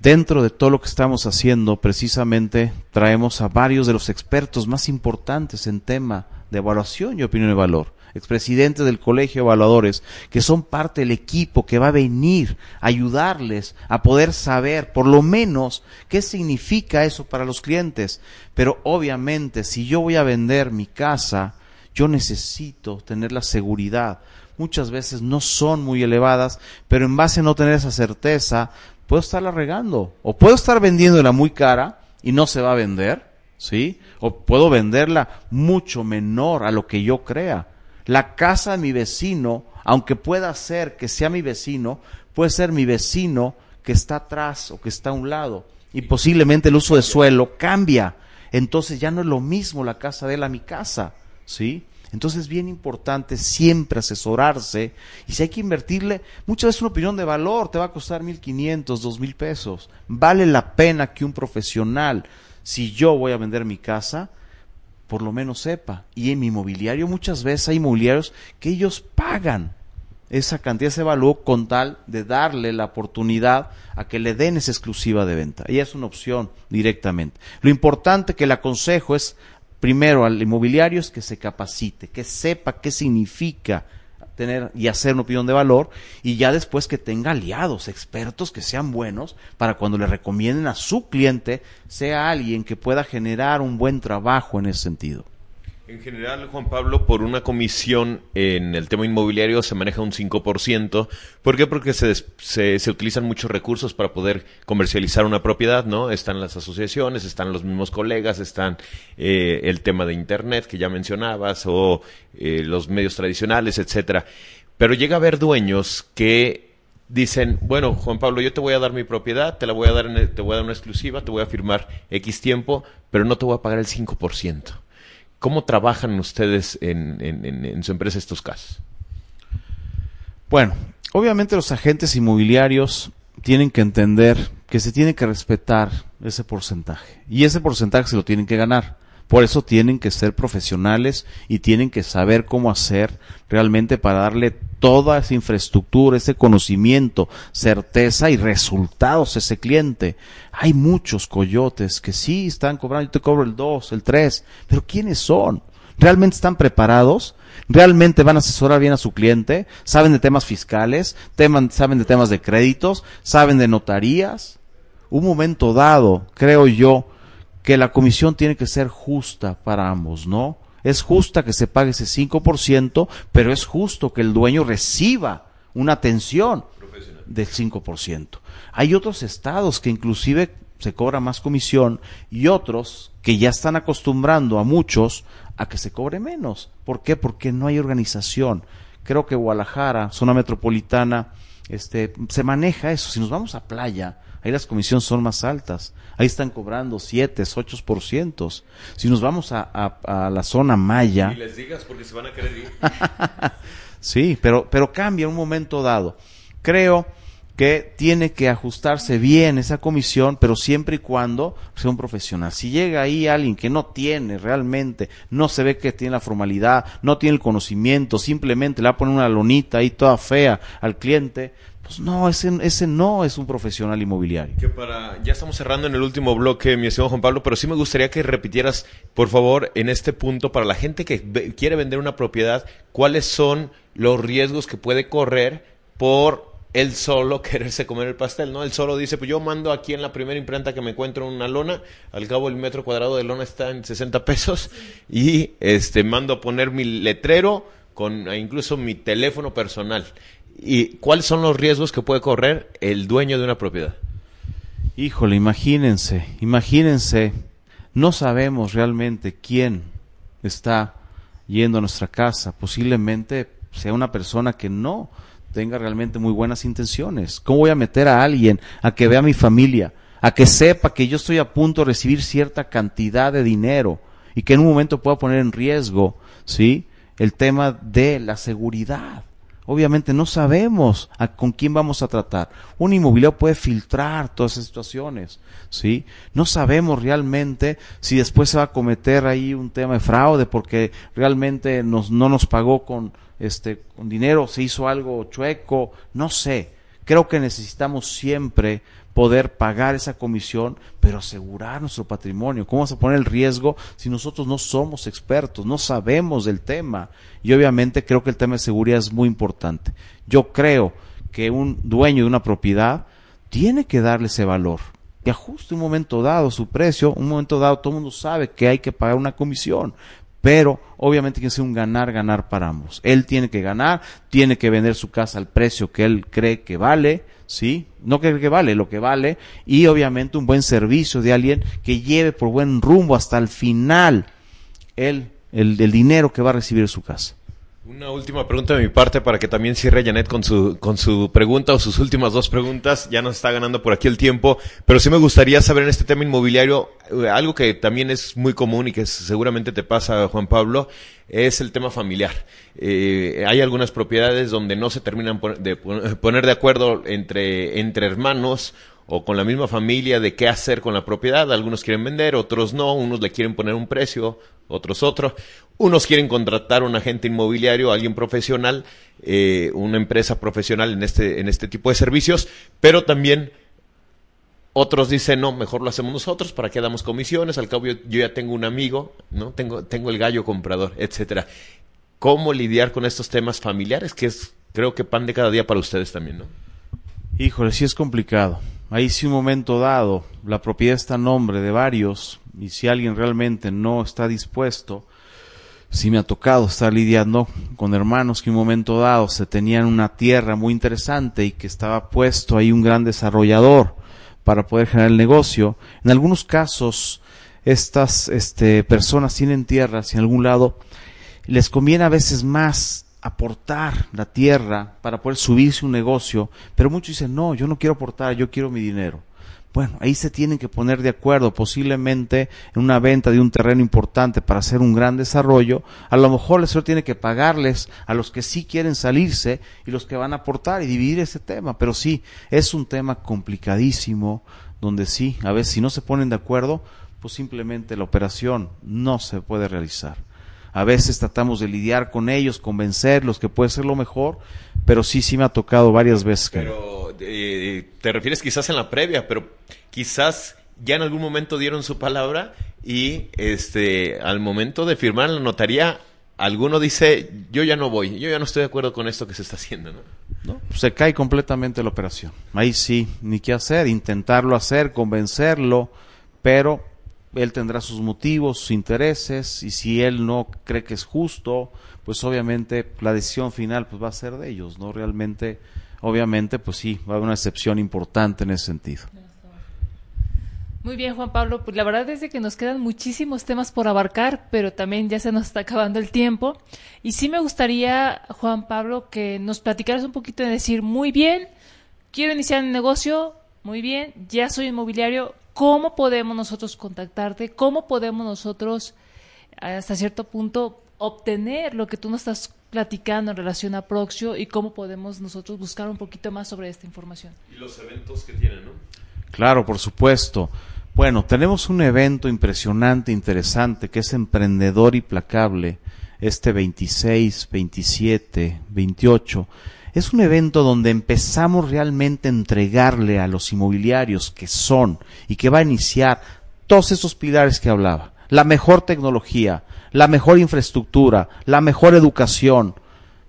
Dentro de todo lo que estamos haciendo, precisamente traemos a varios de los expertos más importantes en tema de evaluación y opinión de valor, expresidentes del Colegio de Evaluadores, que son parte del equipo que va a venir a ayudarles a poder saber por lo menos qué significa eso para los clientes. Pero obviamente, si yo voy a vender mi casa, yo necesito tener la seguridad. Muchas veces no son muy elevadas, pero en base a no tener esa certeza, puedo estarla regando. O puedo estar vendiéndola muy cara y no se va a vender, ¿sí? O puedo venderla mucho menor a lo que yo crea. La casa de mi vecino, aunque pueda ser que sea mi vecino, puede ser mi vecino que está atrás o que está a un lado. Y posiblemente el uso de suelo cambia. Entonces ya no es lo mismo la casa de él a mi casa, ¿sí? Entonces es bien importante siempre asesorarse y si hay que invertirle, muchas veces una opinión de valor te va a costar mil quinientos, dos mil pesos. Vale la pena que un profesional, si yo voy a vender mi casa, por lo menos sepa. Y en mi inmobiliario muchas veces hay inmobiliarios que ellos pagan esa cantidad, ese valor con tal de darle la oportunidad a que le den esa exclusiva de venta. Y es una opción directamente. Lo importante que le aconsejo es primero al inmobiliario es que se capacite, que sepa qué significa tener y hacer una opinión de valor y ya después que tenga aliados, expertos que sean buenos para cuando le recomienden a su cliente sea alguien que pueda generar un buen trabajo en ese sentido. En general, Juan Pablo, por una comisión en el tema inmobiliario se maneja un 5%. ¿Por qué? Porque se, se, utilizan muchos recursos para poder comercializar una propiedad, ¿no? Están las asociaciones, están los mismos colegas, están eh, el tema de Internet que ya mencionabas o eh, los medios tradicionales, etcétera. Pero llega a haber dueños que dicen, bueno, Juan Pablo, yo te voy a dar mi propiedad, te la voy a dar, en, te voy a dar una exclusiva, te voy a firmar X tiempo, pero no te voy a pagar el 5%. ¿Cómo trabajan ustedes en, su empresa estos casos? Bueno, obviamente los agentes inmobiliarios tienen que entender que se tiene que respetar ese porcentaje y ese porcentaje se lo tienen que ganar. Por eso tienen que ser profesionales y tienen que saber cómo hacer realmente para darle toda esa infraestructura, ese conocimiento, certeza y resultados a ese cliente. Hay muchos coyotes que sí están cobrando, yo te cobro el 2, el 3, pero ¿quiénes son? ¿Realmente están preparados? ¿Realmente van a asesorar bien a su cliente? ¿Saben de temas fiscales? ¿Saben de temas de créditos? ¿Saben de notarías? Un momento dado, creo yo, que la comisión tiene que ser justa para ambos, ¿no? Es justa que se pague ese 5%, pero es justo que el dueño reciba una atención del 5%. Hay otros estados que inclusive se cobra más comisión y otros que ya están acostumbrando a muchos a que se cobre menos. ¿Por qué? Porque no hay organización. Creo que Guadalajara, zona metropolitana, este, se maneja eso. Si nos vamos a playa, Ahí las comisiones son más altas. Ahí están cobrando 7, 8%. Si nos vamos a, a, a la zona maya... Y les digas porque se van a querer ir. sí, pero, pero cambia en un momento dado. Creo que tiene que ajustarse bien esa comisión, pero siempre y cuando sea un profesional. Si llega ahí alguien que no tiene realmente, no se ve que tiene la formalidad, no tiene el conocimiento, simplemente le va a poner una lonita ahí toda fea al cliente, pues no, ese, ese no es un profesional inmobiliario. Ya estamos cerrando en el último bloque, mi estimado Juan Pablo, pero sí me gustaría que repitieras, por favor, en este punto, para la gente que quiere vender una propiedad, cuáles son los riesgos que puede correr por él solo quererse comer el pastel, ¿no? Él solo dice, pues yo mando aquí en la primera imprenta que me encuentro una lona, al cabo el metro cuadrado de lona está en 60 pesos y este mando a poner mi letrero con e incluso mi teléfono personal. ¿Y cuáles son los riesgos que puede correr el dueño de una propiedad? Híjole, imagínense, imagínense, no sabemos realmente quién está yendo a nuestra casa, posiblemente sea una persona que no tenga realmente muy buenas intenciones. ¿Cómo voy a meter a alguien a que vea a mi familia, a que sepa que yo estoy a punto de recibir cierta cantidad de dinero y que en un momento pueda poner en riesgo, ¿sí? El tema de la seguridad. Obviamente no sabemos a, con quién vamos a tratar. Un inmobiliario puede filtrar todas esas situaciones, ¿sí? No sabemos realmente si después se va a cometer ahí un tema de fraude porque realmente nos, no nos pagó con, este, con dinero, se hizo algo chueco, no sé. Creo que necesitamos siempre poder pagar esa comisión, pero asegurar nuestro patrimonio. ¿Cómo vamos a poner el riesgo si nosotros no somos expertos, no sabemos del tema? Y obviamente creo que el tema de seguridad es muy importante. Yo creo que un dueño de una propiedad tiene que darle ese valor, que ajuste un momento dado su precio, un momento dado todo el mundo sabe que hay que pagar una comisión, pero obviamente tiene que ser un ganar, ganar para ambos. Él tiene que ganar, tiene que vender su casa al precio que él cree que vale, ¿sí? No cree que vale, lo que vale, y obviamente un buen servicio de alguien que lleve por buen rumbo hasta el final el, el, el dinero que va a recibir su casa. Una última pregunta de mi parte para que también cierre Janet con su, con su pregunta o sus últimas dos preguntas. Ya nos está ganando por aquí el tiempo, pero sí me gustaría saber en este tema inmobiliario eh, algo que también es muy común y que seguramente te pasa, Juan Pablo, es el tema familiar. Eh, hay algunas propiedades donde no se terminan de poner de acuerdo entre, entre hermanos o con la misma familia de qué hacer con la propiedad. Algunos quieren vender, otros no, unos le quieren poner un precio, otros otro. Unos quieren contratar a un agente inmobiliario, alguien profesional, eh, una empresa profesional en este, en este tipo de servicios, pero también otros dicen, no, mejor lo hacemos nosotros, ¿para que damos comisiones? Al cabo yo, ya tengo un amigo, ¿no? Tengo, tengo el gallo comprador, etcétera. ¿Cómo lidiar con estos temas familiares? Que es, creo que pan de cada día para ustedes también, ¿no? Híjole, sí es complicado. Ahí sí un momento dado, la propiedad está a nombre de varios, y si alguien realmente no está dispuesto, sí me ha tocado estar lidiando con hermanos que en un momento dado se tenían una tierra muy interesante y que estaba puesto ahí un gran desarrollador para poder generar el negocio. En algunos casos, estas este, personas tienen tierras y en algún lado les conviene a veces más aportar la tierra para poder subirse un negocio, pero muchos dicen, no, yo no quiero aportar, yo quiero mi dinero. Bueno, ahí se tienen que poner de acuerdo, posiblemente en una venta de un terreno importante para hacer un gran desarrollo. A lo mejor el señor tiene que pagarles a los que sí quieren salirse y los que van a aportar y dividir ese tema. Pero sí, es un tema complicadísimo, donde sí, a veces si no se ponen de acuerdo, pues simplemente la operación no se puede realizar. A veces tratamos de lidiar con ellos, convencerlos que puede ser lo mejor, pero sí, sí me ha tocado varias veces. Eh, te refieres quizás en la previa, pero quizás ya en algún momento dieron su palabra y este al momento de firmar la notaría alguno dice yo ya no voy, yo ya no estoy de acuerdo con esto que se está haciendo, ¿no? ¿No? Se cae completamente la operación. Ahí sí, ni qué hacer, intentarlo hacer, convencerlo, pero él tendrá sus motivos, sus intereses, y si él no cree que es justo, pues obviamente la decisión final pues va a ser de ellos, ¿no? Realmente, obviamente, pues sí, va a haber una excepción importante en ese sentido. Muy bien, Juan Pablo, pues la verdad es que nos quedan muchísimos temas por abarcar, pero también ya se nos está acabando el tiempo. Y sí me gustaría, Juan Pablo, que nos platicaras un poquito de decir, muy bien, quiero iniciar un negocio, Muy bien, ya soy inmobiliario. ¿Cómo podemos nosotros contactarte? ¿Cómo podemos nosotros, hasta cierto punto, obtener lo que tú nos estás platicando en relación a Proxio y cómo podemos nosotros buscar un poquito más sobre esta información? Y los eventos que tienen, ¿no? Claro, por supuesto. Bueno, tenemos un evento impresionante, interesante, que es Emprendedor Implacable, este 26, 27, 28. Es un evento donde empezamos realmente a entregarle a los inmobiliarios que son y que va a iniciar todos esos pilares que hablaba. La mejor tecnología, la mejor infraestructura, la mejor educación,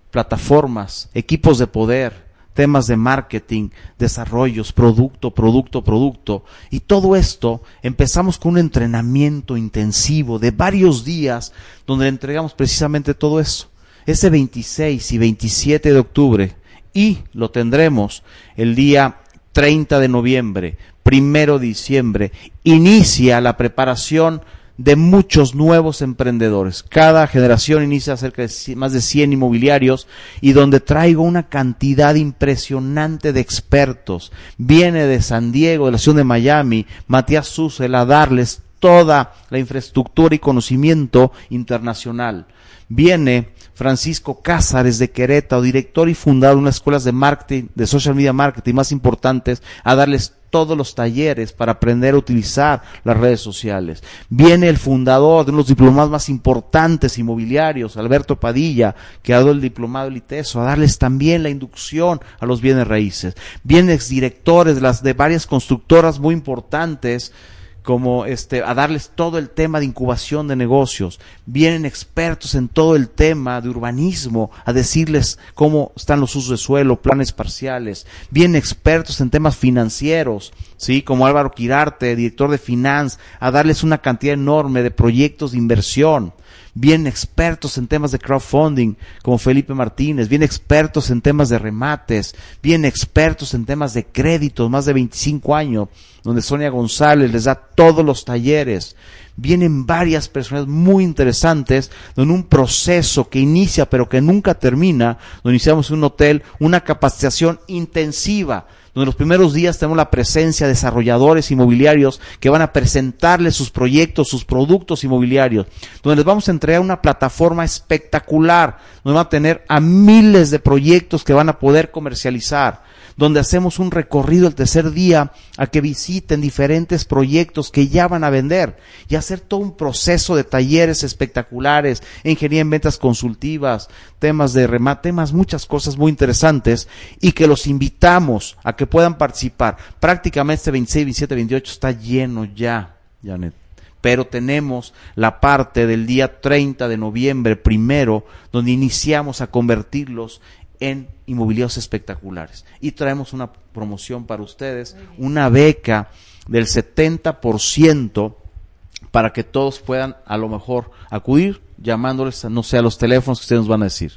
plataformas, equipos de poder, temas de marketing, desarrollos, producto, producto, producto. Y todo esto empezamos con un entrenamiento intensivo de varios días donde entregamos precisamente todo eso. Ese 26 y 27 de octubre y lo tendremos el día 30 de noviembre, primero de diciembre, inicia la preparación de muchos nuevos emprendedores. Cada generación inicia cerca de más de 100 inmobiliarios y donde traigo una cantidad impresionante de expertos. Viene de San Diego, de la ciudad de Miami, Matías Susel a darles toda la infraestructura y conocimiento internacional. Viene Francisco Cázares de Querétaro, director y fundador de unas escuelas de marketing, de social media marketing más importantes, a darles todos los talleres para aprender a utilizar las redes sociales. Viene el fundador de uno de los diplomados más importantes inmobiliarios, Alberto Padilla, que ha dado el diplomado ITESO, a darles también la inducción a los bienes raíces. Vienen exdirectores de las de varias constructoras muy importantes como este, a darles todo el tema de incubación de negocios. Vienen expertos en todo el tema de urbanismo a decirles cómo están los usos de suelo, planes parciales. Vienen expertos en temas financieros, ¿sí? Como Álvaro Quirarte, director de Finance, a darles una cantidad enorme de proyectos de inversión bien expertos en temas de crowdfunding, como Felipe Martínez, bien expertos en temas de remates, bien expertos en temas de créditos, más de 25 años, donde Sonia González les da todos los talleres. Vienen varias personas muy interesantes en un proceso que inicia pero que nunca termina, donde iniciamos un hotel, una capacitación intensiva donde los primeros días tenemos la presencia de desarrolladores inmobiliarios que van a presentarles sus proyectos, sus productos inmobiliarios, donde les vamos a entregar una plataforma espectacular, donde van a tener a miles de proyectos que van a poder comercializar donde hacemos un recorrido el tercer día a que visiten diferentes proyectos que ya van a vender y hacer todo un proceso de talleres espectaculares, ingeniería en ventas consultivas, temas de remate, temas, muchas cosas muy interesantes y que los invitamos a que puedan participar. Prácticamente este 26, 27, 28 está lleno ya, Janet pero tenemos la parte del día 30 de noviembre primero, donde iniciamos a convertirlos en inmobiliarios espectaculares. Y traemos una promoción para ustedes, una beca del 70% para que todos puedan a lo mejor acudir llamándoles, no sé, a los teléfonos que ustedes nos van a decir.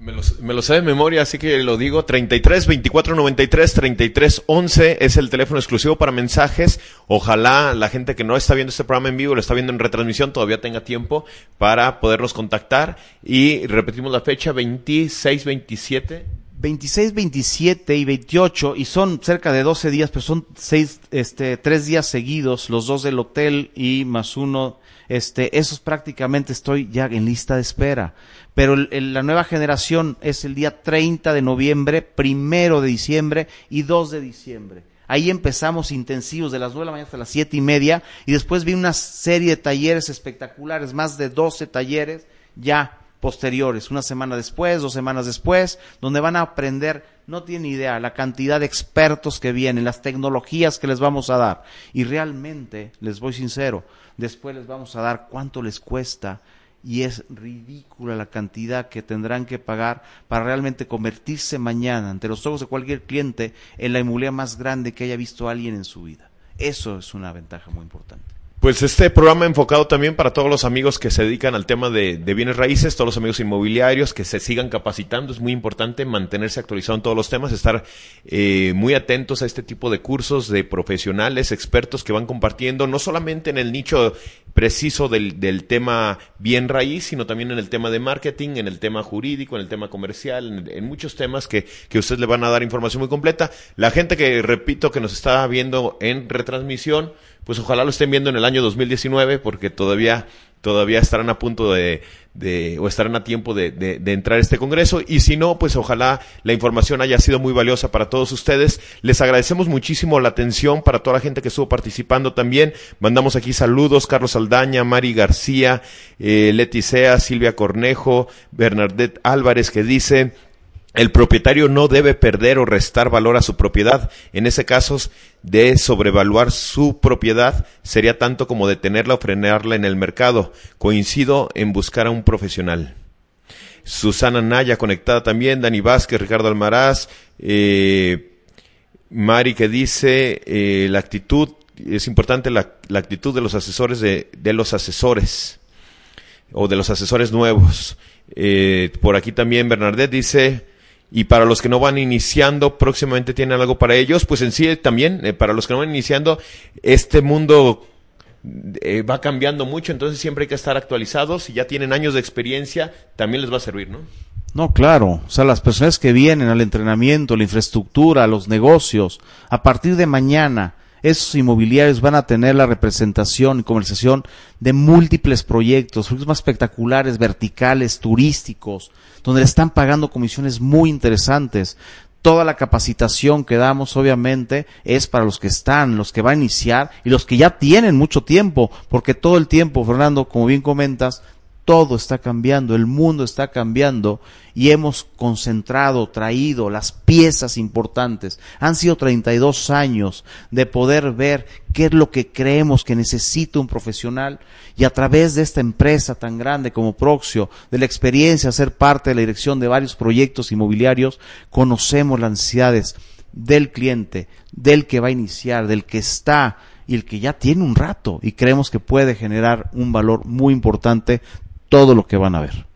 Me lo, me lo, sé de memoria, así que lo digo. 33 24 93 33 11 es el teléfono exclusivo para mensajes. Ojalá la gente que no está viendo este programa en vivo, lo está viendo en retransmisión, todavía tenga tiempo para poderlos contactar. Y repetimos la fecha, 26, 27. 26, 27 y 28 y son cerca de 12 días, pero son seis, este, tres días seguidos, los dos del hotel y más uno, este, esos prácticamente estoy ya en lista de espera. Pero la nueva generación es el día 30 de noviembre, primero de diciembre y 2 de diciembre. Ahí empezamos intensivos de las 9 de la mañana hasta las siete y media y después vi una serie de talleres espectaculares, más de 12 talleres ya posteriores, una semana después, dos semanas después, donde van a aprender, no tienen idea, la cantidad de expertos que vienen, las tecnologías que les vamos a dar. Y realmente, les voy sincero, después les vamos a dar cuánto les cuesta y es ridícula la cantidad que tendrán que pagar para realmente convertirse mañana ante los ojos de cualquier cliente en la inmobiliaria más grande que haya visto alguien en su vida. Eso es una ventaja muy importante. Pues este programa enfocado también para todos los amigos que se dedican al tema de, bienes raíces, todos los amigos inmobiliarios que se sigan capacitando. Es muy importante mantenerse actualizado en todos los temas, estar eh, muy atentos a este tipo de cursos de profesionales, expertos que van compartiendo, no solamente en el nicho preciso del, del tema bien raíz, sino también en el tema de marketing, en el tema jurídico, en el tema comercial, en, en muchos temas que, que ustedes le van a dar información muy completa. La gente que, repito, que nos está viendo en retransmisión, pues ojalá lo estén viendo en el año 2019 porque todavía todavía estarán a punto de, de o estarán a tiempo de, de, entrar a este congreso. Y si no pues ojalá la información haya sido muy valiosa para todos ustedes. Les agradecemos muchísimo la atención para toda la gente que estuvo participando también. Mandamos aquí saludos Carlos Aldaña Mari García eh, Leti Sea Silvia Cornejo Bernadette Álvarez que dice el propietario no debe perder o restar valor a su propiedad. En ese caso, de sobrevaluar su propiedad sería tanto como detenerla o frenarla en el mercado. Coincido en buscar a un profesional. Susana Naya conectada también, Dani Vázquez, Ricardo Almaraz, eh, Mari que dice eh, la actitud, es importante la, actitud de los asesores de, de, los asesores o de los asesores nuevos. Eh, por aquí también Bernadette dice, y para los que no van iniciando, próximamente tienen algo para ellos, pues en sí también, eh, para los que no van iniciando, este mundo eh, va cambiando mucho, entonces siempre hay que estar actualizados. Si ya tienen años de experiencia, también les va a servir, ¿no? No, claro. O sea, las personas que vienen al entrenamiento, la infraestructura, los negocios, a partir de mañana, esos inmobiliarios van a tener la representación y conversación de múltiples proyectos, proyectos más espectaculares, verticales, turísticos, donde le están pagando comisiones muy interesantes. Toda la capacitación que damos, obviamente, es para los que están, los que van a iniciar y los que ya tienen mucho tiempo, porque todo el tiempo, Fernando, como bien comentas, todo está cambiando, el mundo está cambiando y hemos concentrado, traído las piezas importantes. Han sido 32 años de poder ver qué es lo que creemos que necesita un profesional y a través de esta empresa tan grande como Proxio, de la experiencia, ser parte de la dirección de varios proyectos inmobiliarios, conocemos las necesidades del cliente, del que va a iniciar, del que está y el que ya tiene un rato y creemos que puede generar un valor muy importante todo lo que van a ver.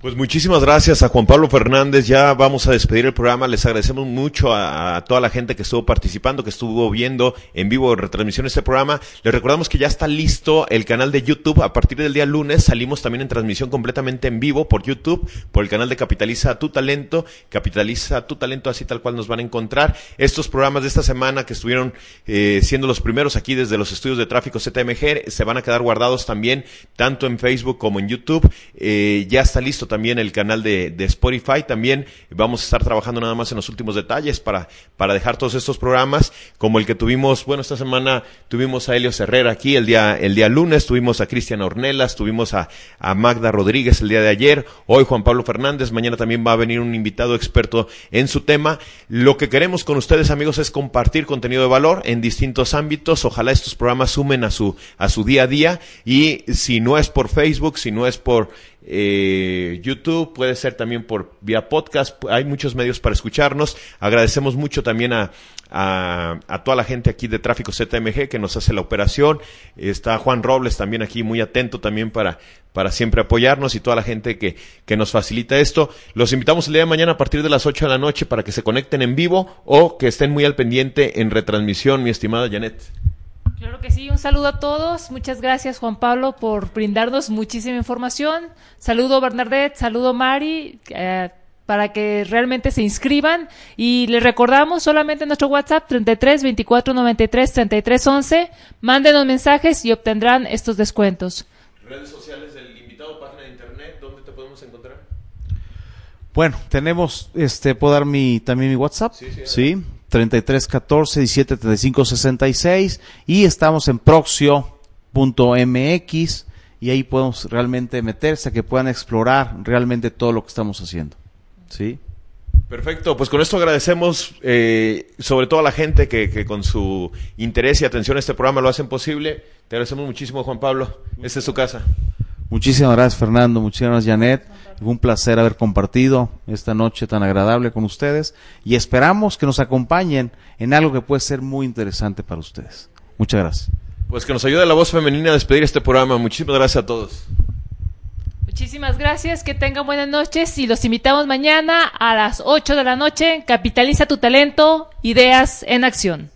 Pues muchísimas gracias a Juan Pablo Fernández. Ya vamos a despedir el programa. Les agradecemos mucho a, toda la gente que estuvo participando, que estuvo viendo en vivo retransmisión este programa. Les recordamos que ya está listo el canal de YouTube. A partir del día lunes salimos también en transmisión completamente en vivo por YouTube, por el canal de Capitaliza tu Talento. Capitaliza tu Talento, así tal cual nos van a encontrar. Estos programas de esta semana que estuvieron eh, siendo los primeros aquí desde los estudios de tráfico ZMG se van a quedar guardados también tanto en Facebook como en YouTube. Eh, ya está listo también el canal de, Spotify. También vamos a estar trabajando nada más en los últimos detalles para, para dejar todos estos programas, como el que tuvimos, bueno, esta semana tuvimos a Helio Herrera aquí el día, el día lunes, tuvimos a Cristian Ornelas, tuvimos a, a Magda Rodríguez el día de ayer, hoy Juan Pablo Fernández, mañana también va a venir un invitado experto en su tema. Lo que queremos con ustedes, amigos, es compartir contenido de valor en distintos ámbitos. Ojalá estos programas sumen a su, a su día a día y si no es por Facebook, si no es por eh, YouTube, puede ser también por vía podcast, hay muchos medios para escucharnos. Agradecemos mucho también a, a, toda la gente aquí de Tráfico ZMG que nos hace la operación. Está Juan Robles también aquí muy atento también para, para siempre apoyarnos y toda la gente que, que nos facilita esto. Los invitamos el día de mañana a partir de las 8 de la noche para que se conecten en vivo o que estén muy al pendiente en retransmisión, mi estimada Janet. Claro que sí, un saludo a todos. Muchas gracias Juan Pablo por brindarnos muchísima información. Saludo Bernadette, saludo Mari, eh, para que realmente se inscriban. Y les recordamos solamente nuestro WhatsApp 33 24 93 33 11. Mándenos mensajes y obtendrán estos descuentos. Redes sociales del invitado, página de internet, ¿dónde te podemos encontrar? Bueno, tenemos, este, puedo dar mi, también mi WhatsApp. Sí, sí, ¿sí? 33 14 17 35 66 y estamos en proxio.mx y ahí podemos realmente meterse a que puedan explorar realmente todo lo que estamos haciendo. ¿Sí? Perfecto, pues con esto agradecemos eh, sobre todo a la gente que, que, con su interés y atención a este programa lo hacen posible. Te agradecemos muchísimo, Juan Pablo. Esta es tu casa. Muchísimas gracias Fernando, muchísimas gracias Janet. Fue un placer haber compartido esta noche tan agradable con ustedes y esperamos que nos acompañen en algo que puede ser muy interesante para ustedes. Muchas gracias. Pues que nos ayude la voz femenina a despedir este programa. Muchísimas gracias a todos. Muchísimas gracias, que tengan buenas noches y los invitamos mañana a las 8 de la noche. Capitaliza tu talento, ideas en acción.